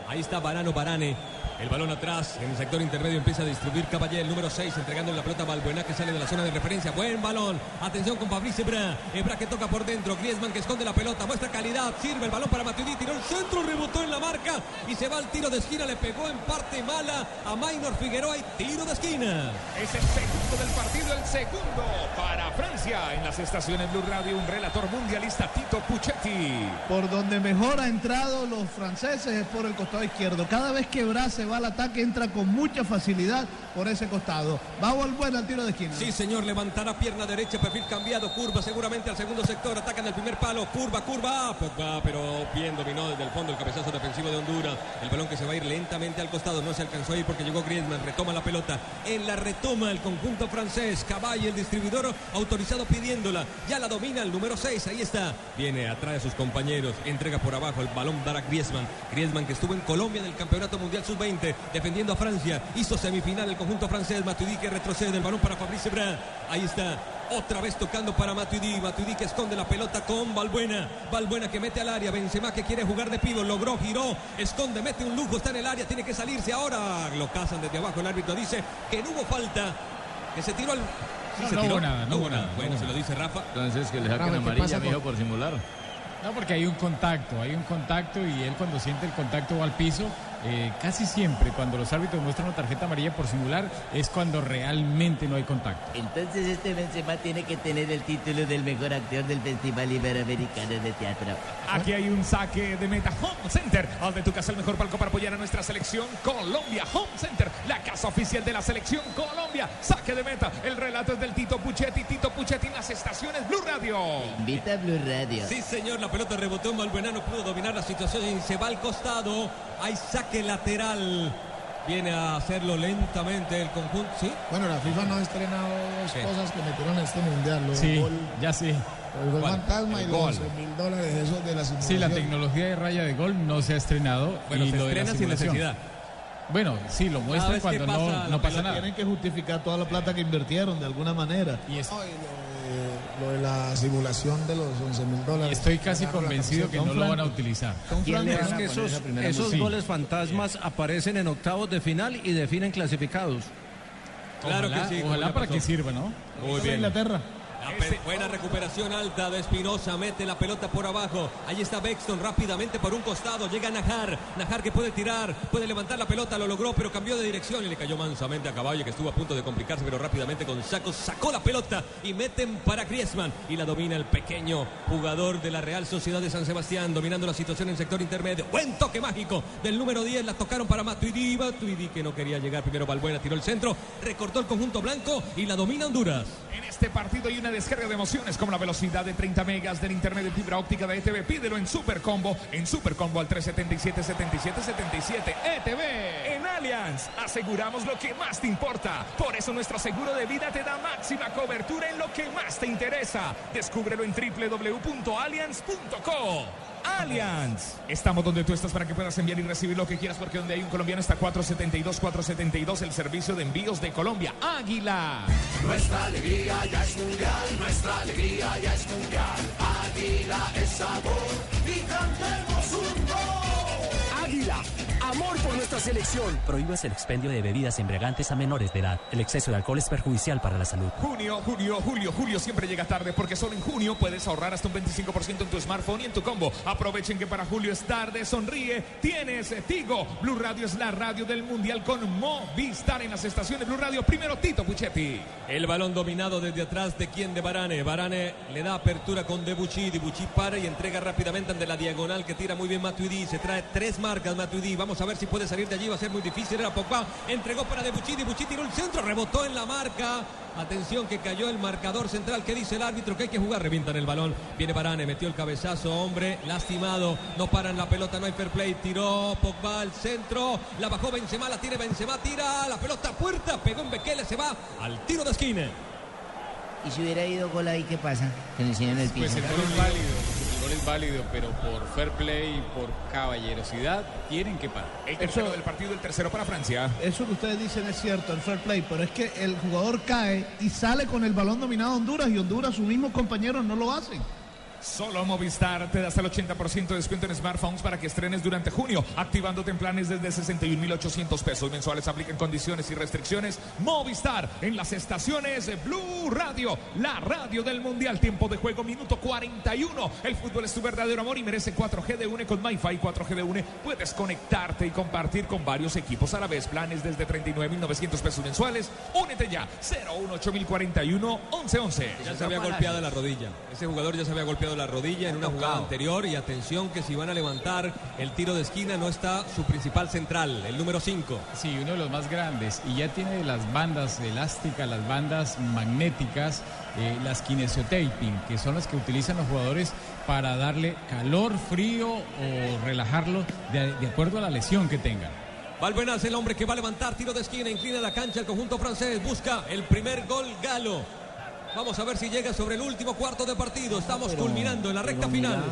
Ahí está Barano Barane. El balón atrás, en el sector intermedio empieza a distribuir Caballé, el número 6, entregando la pelota a Balbuena que sale de la zona de referencia. Buen balón. Atención con Fabrice Ebra. Ebra que toca por dentro. Griezmann que esconde la pelota. Muestra calidad. Sirve el balón para Matuidi. Tiró el centro, rebotó en la marca y se va al tiro de esquina. Le pegó en parte mala a Maynor Figueroa y tiro de esquina. Es el segundo del partido, el segundo para Francia. En las estaciones Blue Radio, un relator mundialista, Tito Puchetti. Por donde mejor ha entrado los franceses es por el costado izquierdo. Cada vez que Bra se va al ataque entra con mucha facilidad por ese costado. Va a volver al tiro de esquina. Sí, señor, levantará pierna derecha, perfil cambiado, curva seguramente al segundo sector, atacan el primer palo, curva, curva, Pogba, pero bien dominó desde el fondo el cabezazo defensivo de Honduras, el balón que se va a ir lentamente al costado, no se alcanzó a ir porque llegó Griezmann, retoma la pelota, en la retoma el conjunto francés, Caballo, el distribuidor autorizado pidiéndola, ya la domina el número 6, ahí está, viene atrás de sus compañeros, entrega por abajo el balón para Griezmann, Griezmann que estuvo en Colombia en el Campeonato Mundial Sub-20, rápidamente, defendiendo a Francia. Hizo semifinal el conjunto francés. Matuidi que retrocede el balón para Fabrice Brun. Ahí está. Otra vez tocando para Matuidi. Matuidi que esconde la pelota con Balbuena. Balbuena que mete al área. Benzema que quiere jugar de pido. Logró, giró, esconde, mete un lujo. Está en el área. Tiene que salirse ahora. Lo cazan desde abajo. El árbitro dice que no hubo falta. Que se tiró al. Sí, No, se no tiró. hubo nada, no hubo nada, no Bueno, se lo dice Rafa. Entonces que le saquen Rafa, ¿qué amarilla, mijo, por simular. No, porque hay un contacto, hay un contacto y él cuando siente el contacto va al piso. Eh, casi siempre cuando los árbitros muestran una tarjeta amarilla por simular es cuando realmente no hay contacto. Entonces este Benzema tiene que tener el título del mejor actor del Festival Iberoamericano de Teatro. Aquí hay un saque de meta Home Center. Al de tu casa el mejor palco para apoyar a nuestra selección Colombia. Home Center, la casa oficial de la selección Colombia. Saque de meta. El relato es del Tito Puchetti. Tito Puchetti en las estaciones Blue Radio. Invita a Blue Radio. Sí, señor, la pelota rebotó en Balbuena, no pudo dominar la situación y se va al costado. Hay saque lateral. Viene a hacerlo lentamente el conjunto. ¿Sí? Bueno, la FIFA no ha estrenado dos ¿Qué? cosas que metieron en este mundial. Lo Sí, gol, ya sí. el gol ¿Cuál? fantasma y los gol. 11 mil dólares esos de la simulación. Sí, la tecnología de raya de gol no se ha estrenado. Bueno, y se lo de estrena sin necesidad. Bueno, sí, lo muestran vez que cuando pasa no, no pasa nada. Tienen que justificar toda la plata que invirtieron de alguna manera. Y es- lo de la simulación de los 11 mil dólares. Estoy casi convencido que no lo van a utilizar. ¿Quién le van es a que poner esos, goles fantasmas aparecen en octavos de final y definen clasificados. Claro Ojalá- que sí. Ojalá para pasó. que sirva, ¿no? Muy bien. Inglaterra. Pe- buena recuperación alta de Espinosa, mete la pelota por abajo. Ahí está Bexton rápidamente por un costado. Llega Najar. Najar que puede tirar, puede levantar la pelota, lo logró, pero cambió de dirección y le cayó mansamente a Caballo que estuvo a punto de complicarse, pero rápidamente con sacos sacó la pelota y meten para Griezmann y la domina el pequeño jugador de la Real Sociedad de San Sebastián, dominando la situación en el sector intermedio. Buen toque mágico del número 10, la tocaron para Matuidi. Matuidi que no quería llegar primero Balbuena, tiró el centro, recortó el conjunto blanco y la domina Honduras. En este partido hay una descarga de emociones como la velocidad de 30 megas del internet de fibra óptica de ETV. Pídelo en Super Combo, en Super Combo al 377 77 77 ETV. En Allianz aseguramos lo que más te importa. Por eso nuestro seguro de vida te da máxima cobertura en lo que más te interesa. Descúbrelo en www.allianz.co. Allianz. Estamos donde tú estás para que puedas enviar y recibir lo que quieras porque donde hay un colombiano está 472 472 el servicio de envíos de Colombia. Águila. Nuestra alegría ya es mundial, nuestra alegría ya es mundial. Águila es sabor y cantemos. Águila, amor por nuestra selección. Prohíbas el expendio de bebidas embriagantes a menores de edad. El exceso de alcohol es perjudicial para la salud. Junio, junio, julio, julio siempre llega tarde porque solo en junio puedes ahorrar hasta un 25% en tu smartphone y en tu combo. Aprovechen que para julio es tarde, sonríe, tienes Tigo. Blue Radio es la radio del mundial con Movistar en las estaciones Blue Radio. Primero Tito Puchetti. El balón dominado desde atrás de quien de Barane. Barane le da apertura con Debuchy. Debuchy para y entrega rápidamente ante la diagonal que tira muy bien Matuidi. Se trae tres marcas Matuidi. Vamos a ver si puede salir de allí. Va a ser muy difícil. Era Pogba. Entregó para Debuchy. Debuchy tiró el centro. Rebotó en la marca. Atención que cayó el marcador central. ¿Qué dice el árbitro? Que hay que jugar. Revientan el balón. Viene Barane. Metió el cabezazo. Hombre lastimado. No paran la pelota. No hay fair play. Tiró Pogba al centro. La bajó Benzema. La tiene Benzema. Tira la pelota a puerta. Pegó en Bekele. Se va al tiro de esquina. ¿Y si hubiera ido gol ahí, qué pasa? Que le enseñan el piso. Pues el gol es válido, el gol es válido, pero por fair play y por caballerosidad tienen que parar. El tercero del partido, el tercero para Francia. Eso que ustedes dicen es cierto, el fair play, pero es que el jugador cae y sale con el balón dominado a Honduras y Honduras, sus mismos compañeros, no lo hacen. Solo Movistar te da hasta el 80% de descuento en smartphones para que estrenes durante junio, activándote en planes desde 61.800 pesos mensuales. Aplican condiciones y restricciones. Movistar en las estaciones de Blue Radio, la radio del Mundial. Tiempo de juego, minuto 41. El fútbol es tu verdadero amor y merece 4G de UNE con MyFi 4G de UNE. Puedes conectarte y compartir con varios equipos a la vez. Planes desde 39.900 pesos mensuales. Únete ya. 018 1111 Ya se había golpeado la rodilla. Ese jugador ya se había golpeado la rodilla en una jugada anterior. Y atención que si van a levantar el tiro de esquina no está su principal central, el número 5. Sí, uno de los más grandes. Y ya tiene las bandas elásticas, las bandas magnéticas, eh, las kinesiotaping, que son las que utilizan los jugadores para darle calor, frío o relajarlo de, de acuerdo a la lesión que tengan. Valbuena es el hombre que va a levantar tiro de esquina, inclina la cancha el conjunto francés, busca el primer gol galo. Vamos a ver si llega sobre el último cuarto de partido. Estamos Pero- culminando en la recta final.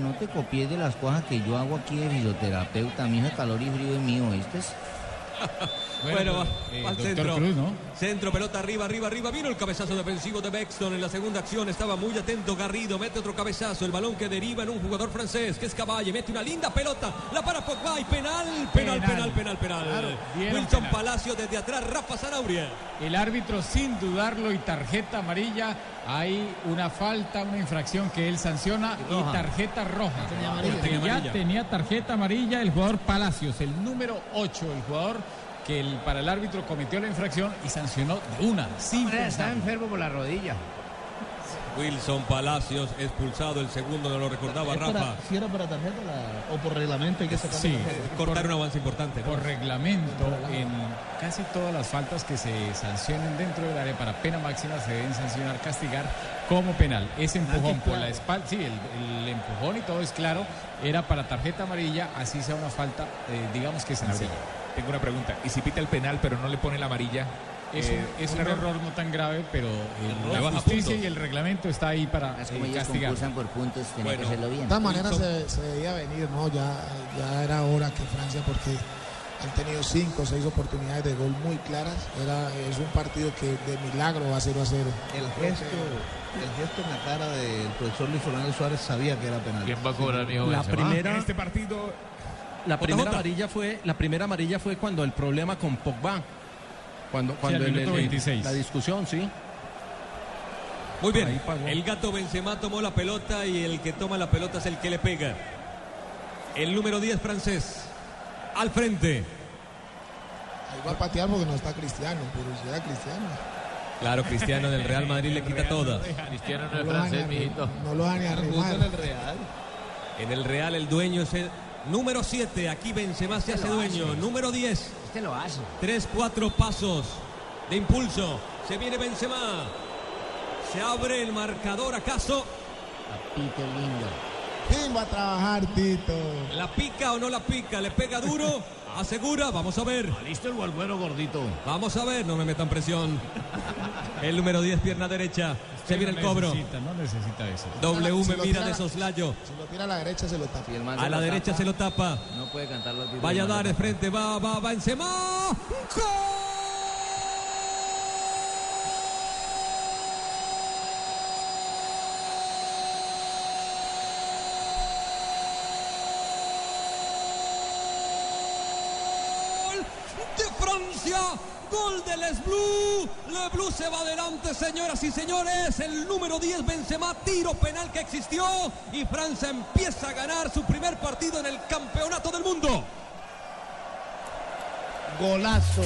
no te copies de las cosas que yo hago aquí de fisioterapeuta. Mi hijo calor y frío es mío, ¿viste? Bueno, va, eh, al centro. Cruz, ¿no? Centro, pelota arriba, arriba, arriba. Vino el cabezazo defensivo de Bexton en la segunda acción. Estaba muy atento Garrido. Mete otro cabezazo. El balón que deriva en un jugador francés que es Caballe. Mete una linda pelota. La para Pogba y penal, penal, penal, penal, penal. Claro, Wilson penal. Palacio desde atrás. Rafa Zanauria. El árbitro, sin dudarlo, y tarjeta amarilla. Hay una falta, una infracción que él sanciona y tarjeta roja. Tenía ya tenía tarjeta amarilla el jugador Palacios, el número 8, el jugador que el- para el árbitro cometió la infracción y sancionó de una, sin está enfermo por la rodilla. Wilson Palacios expulsado. El segundo no lo recordaba ¿Es para- Rafa. si era para tarjeta la- o por reglamento hay que sacar Sí? Cortar un avance importante. ¿no? Por reglamento, en casi todas las faltas que se sancionen dentro del área para pena máxima se deben sancionar, castigar como penal. Ese empujón por la espalda, sí, el, el empujón y todo es claro, era para tarjeta amarilla, así sea una falta, eh, digamos que sencilla. Tengo una pregunta. ¿Y si pita el penal pero no le pone la amarilla? Es, Eh, un, es un error no tan grave, pero el- la baja justicia puntos. y el reglamento está ahí para Es como eh, ellos castigar. concursan por puntos, Bueno. que hacerlo bien. De todas maneras se, se veía venir, ¿no? Ya, ya era hora que Francia, porque han tenido cinco o seis oportunidades de gol muy claras. Era, es un partido que de milagro va a 0 a 0. El gesto, el gesto en la cara del profesor Luis Fernando Suárez sabía que era penal. ¿Quién va a cobrar, mijo? La primera- En este partido, La primera amarilla fue la primera amarilla fue cuando el problema con Pogba. Cuando cuando al el- el- 26. la discusión, sí. Muy bien. El gato Benzema tomó la pelota y el que toma la pelota es el que le pega. El número 10 francés. Al frente. Ahí va a patear porque no está Cristiano, pero si era Cristiano. Claro, Cristiano del Real Madrid le quita todas. Cristiano no es francés, mijito. No lo van a. En el Real el dueño es el número 7. Aquí Benzema se hace lo dueño. hace. Número 10. Este lo hace. Tres, cuatro pasos de impulso. Se viene Benzema. Se abre el marcador acaso. Papito lindo. ¿Quién va a trabajar, Tito? ¿La pica o no la pica? ¿Le pega duro? ¿Asegura? Vamos a ver. Listo el volvuelo gordito. Vamos a ver. No me metan presión. El número 10, pierna derecha. Se viene el no cobro. Necesita, no necesita eso. W Si me mira tira- de soslayo. Si lo tira a la derecha, se lo tapa. Si el man A la derecha tapa, se lo tapa. No puede cantar los. Vaya a dar de frente. Va, va, va Benzema. Gol de Francia. Gol de Les Blue. Les Blue se va adelante, señoras y señores. El número 10 Benzema, tiro penal que existió. Y Francia empieza a ganar su primer partido en el campeonato del mundo. Golazo,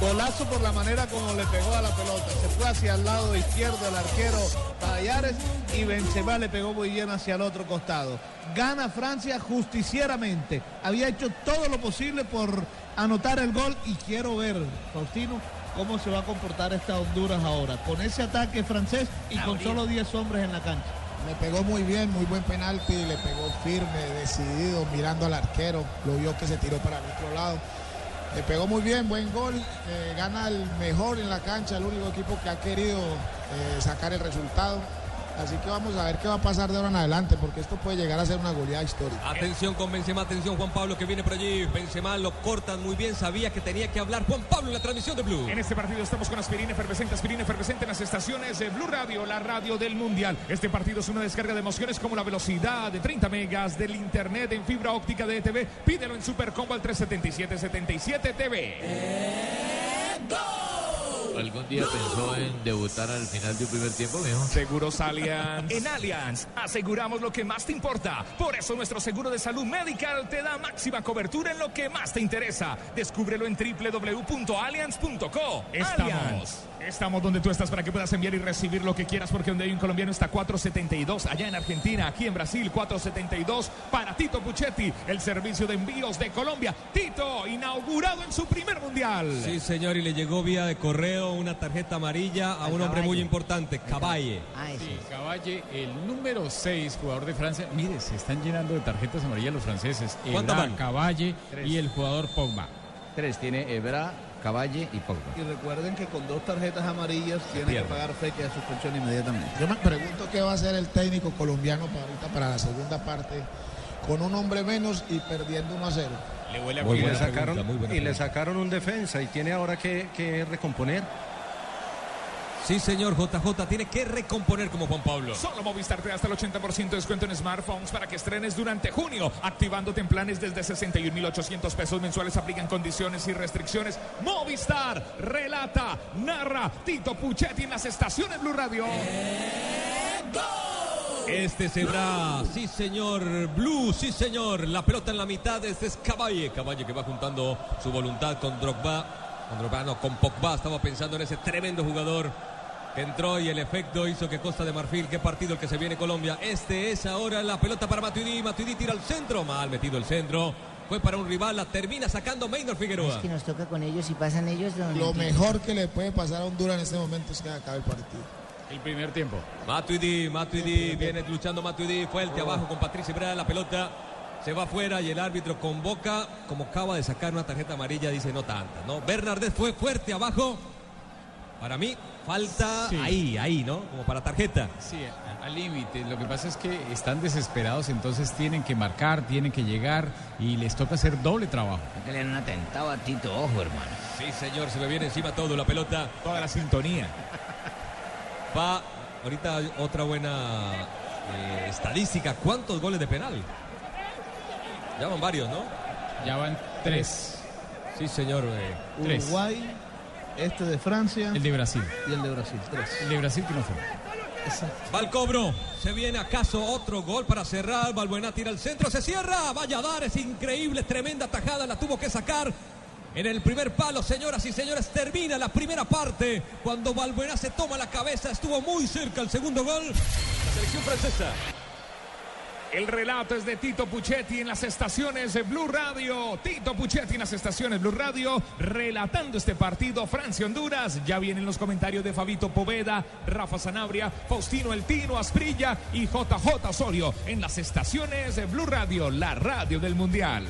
golazo por la manera como le pegó a la pelota. Se fue hacia el lado izquierdo el arquero Tallares y Benzema le pegó muy bien hacia el otro costado. Gana Francia justicieramente. Había hecho todo lo posible por anotar el gol y quiero ver, Faustino, cómo se va a comportar esta Honduras ahora. Con ese ataque francés y con solo 10 hombres en la cancha. Me pegó muy bien, muy buen penalti, le pegó firme, decidido, mirando al arquero, lo vio que se tiró para el otro lado. Le pegó muy bien, buen gol, eh, gana el mejor en la cancha, el único equipo que ha querido eh, sacar el resultado. Así que vamos a ver qué va a pasar de ahora en adelante, porque esto puede llegar a ser una goleada histórica. Atención con Benzema, atención Juan Pablo que viene por allí. Benzema lo cortan muy bien, sabía que tenía que hablar Juan Pablo en la transmisión de Blue. En este partido estamos con aspirina efervescente, aspirina efervescente en las estaciones de Blue Radio, la radio del Mundial. Este partido es una descarga de emociones como la velocidad de 30 megas del internet en fibra óptica de ETV. Pídelo en Supercombo al 377-77 TV. ¿Algún día pensó en debutar al final de un primer tiempo, mijo? Seguros Allianz. En Allianz aseguramos lo que más te importa. Por eso nuestro seguro de salud medical te da máxima cobertura en lo que más te interesa. Descúbrelo en www.allianz.co. Estamos. Estamos donde tú estás para que puedas enviar y recibir lo que quieras porque donde hay un colombiano está 472 allá en Argentina, aquí en Brasil 472 para Tito Puchetti, el servicio de envíos de Colombia. Tito, inaugurado en su primer mundial. Sí, señor, y le llegó vía de correo una tarjeta amarilla a Al un hombre muy importante, Caballe. Ah. Sí, Caballe, el número 6, jugador de Francia. Mire, se están llenando de tarjetas amarillas los franceses. ¿Cuántas Ebra, van? Caballe Tres. y el jugador Pogba. Tres tiene Ebra, Caballe y Pogba. Y recuerden que con dos tarjetas amarillas tienen que pagar fecha de suspensión inmediatamente. Yo me pregunto qué va a hacer el técnico colombiano para ahorita para la segunda parte con un hombre menos y perdiendo 1 a 0. Le huele a y le sacaron, pregunta, muy buena y le sacaron un defensa y tiene ahora que, que recomponer. Sí, señor JJ, tiene que recomponer como Juan Pablo. Solo Movistar te da hasta el 80% de descuento en smartphones para que estrenes durante junio, activándote en planes desde 61.800 pesos mensuales. Aplican condiciones y restricciones. Movistar relata, narra Tito Puchetti en las estaciones Blue Radio. Este será, sí señor, Blue, sí señor. La pelota en la mitad, este es Caballe. Caballe que va juntando su voluntad con Drogba. Con Drogba, no, con Pogba. Estaba pensando en ese tremendo jugador que entró y el efecto hizo que Costa de Marfil, qué partido el que se viene Colombia. Este es ahora la pelota para Matuidi. Matuidi tira al centro, mal metido el centro. Fue para un rival, la termina sacando Maynor Es Figueroa. que nos toca con ellos y pasan ellos. Lo mejor que le puede pasar a Honduras en este momento es que acabe el partido. El primer tiempo. Matuidi, Matuidi, viene luchando Matuidi, fuerte abajo con Patricia Ibra, la pelota se va afuera y el árbitro convoca, como acaba de sacar una tarjeta amarilla, dice no tanta, ¿no? Bernardés fue fuerte abajo, para mí falta Sí. ahí, ahí, ¿no? Como para tarjeta. Sí, al límite. Lo que pasa es que están desesperados, entonces tienen que marcar, tienen que llegar y les toca hacer doble trabajo. Que le han atentado a Tito, ojo, hermano. Sí, señor, se me viene encima todo, la pelota. Toda la sintonía. Va, ahorita otra buena eh, estadística, ¿cuántos goles de penal? Ya van varios, ¿no? Ya van tres. Sí, señor. eh, Tres. Uruguay, este de Francia El de Brasil. y el de Brasil. Tres. El de Brasil que no fue. Va al cobro. Se viene acaso otro gol para cerrar. Balbuena tira al centro. Se cierra. Vaya a dar. Es increíble. Tremenda tajada. La tuvo que sacar. En el primer palo, señoras y señores, termina la primera parte. Cuando Balbuena se toma la cabeza, estuvo muy cerca el segundo gol. La selección francesa. El relato es de Tito Puchetti en las estaciones de Blue Radio. Tito Puchetti en las estaciones Blue Radio, relatando este partido Francia-Honduras. Ya vienen los comentarios de Fabito Poveda, Rafa Sanabria, Faustino El Tino Asprilla y JJ Osorio en las estaciones de Blue Radio, la radio del Mundial.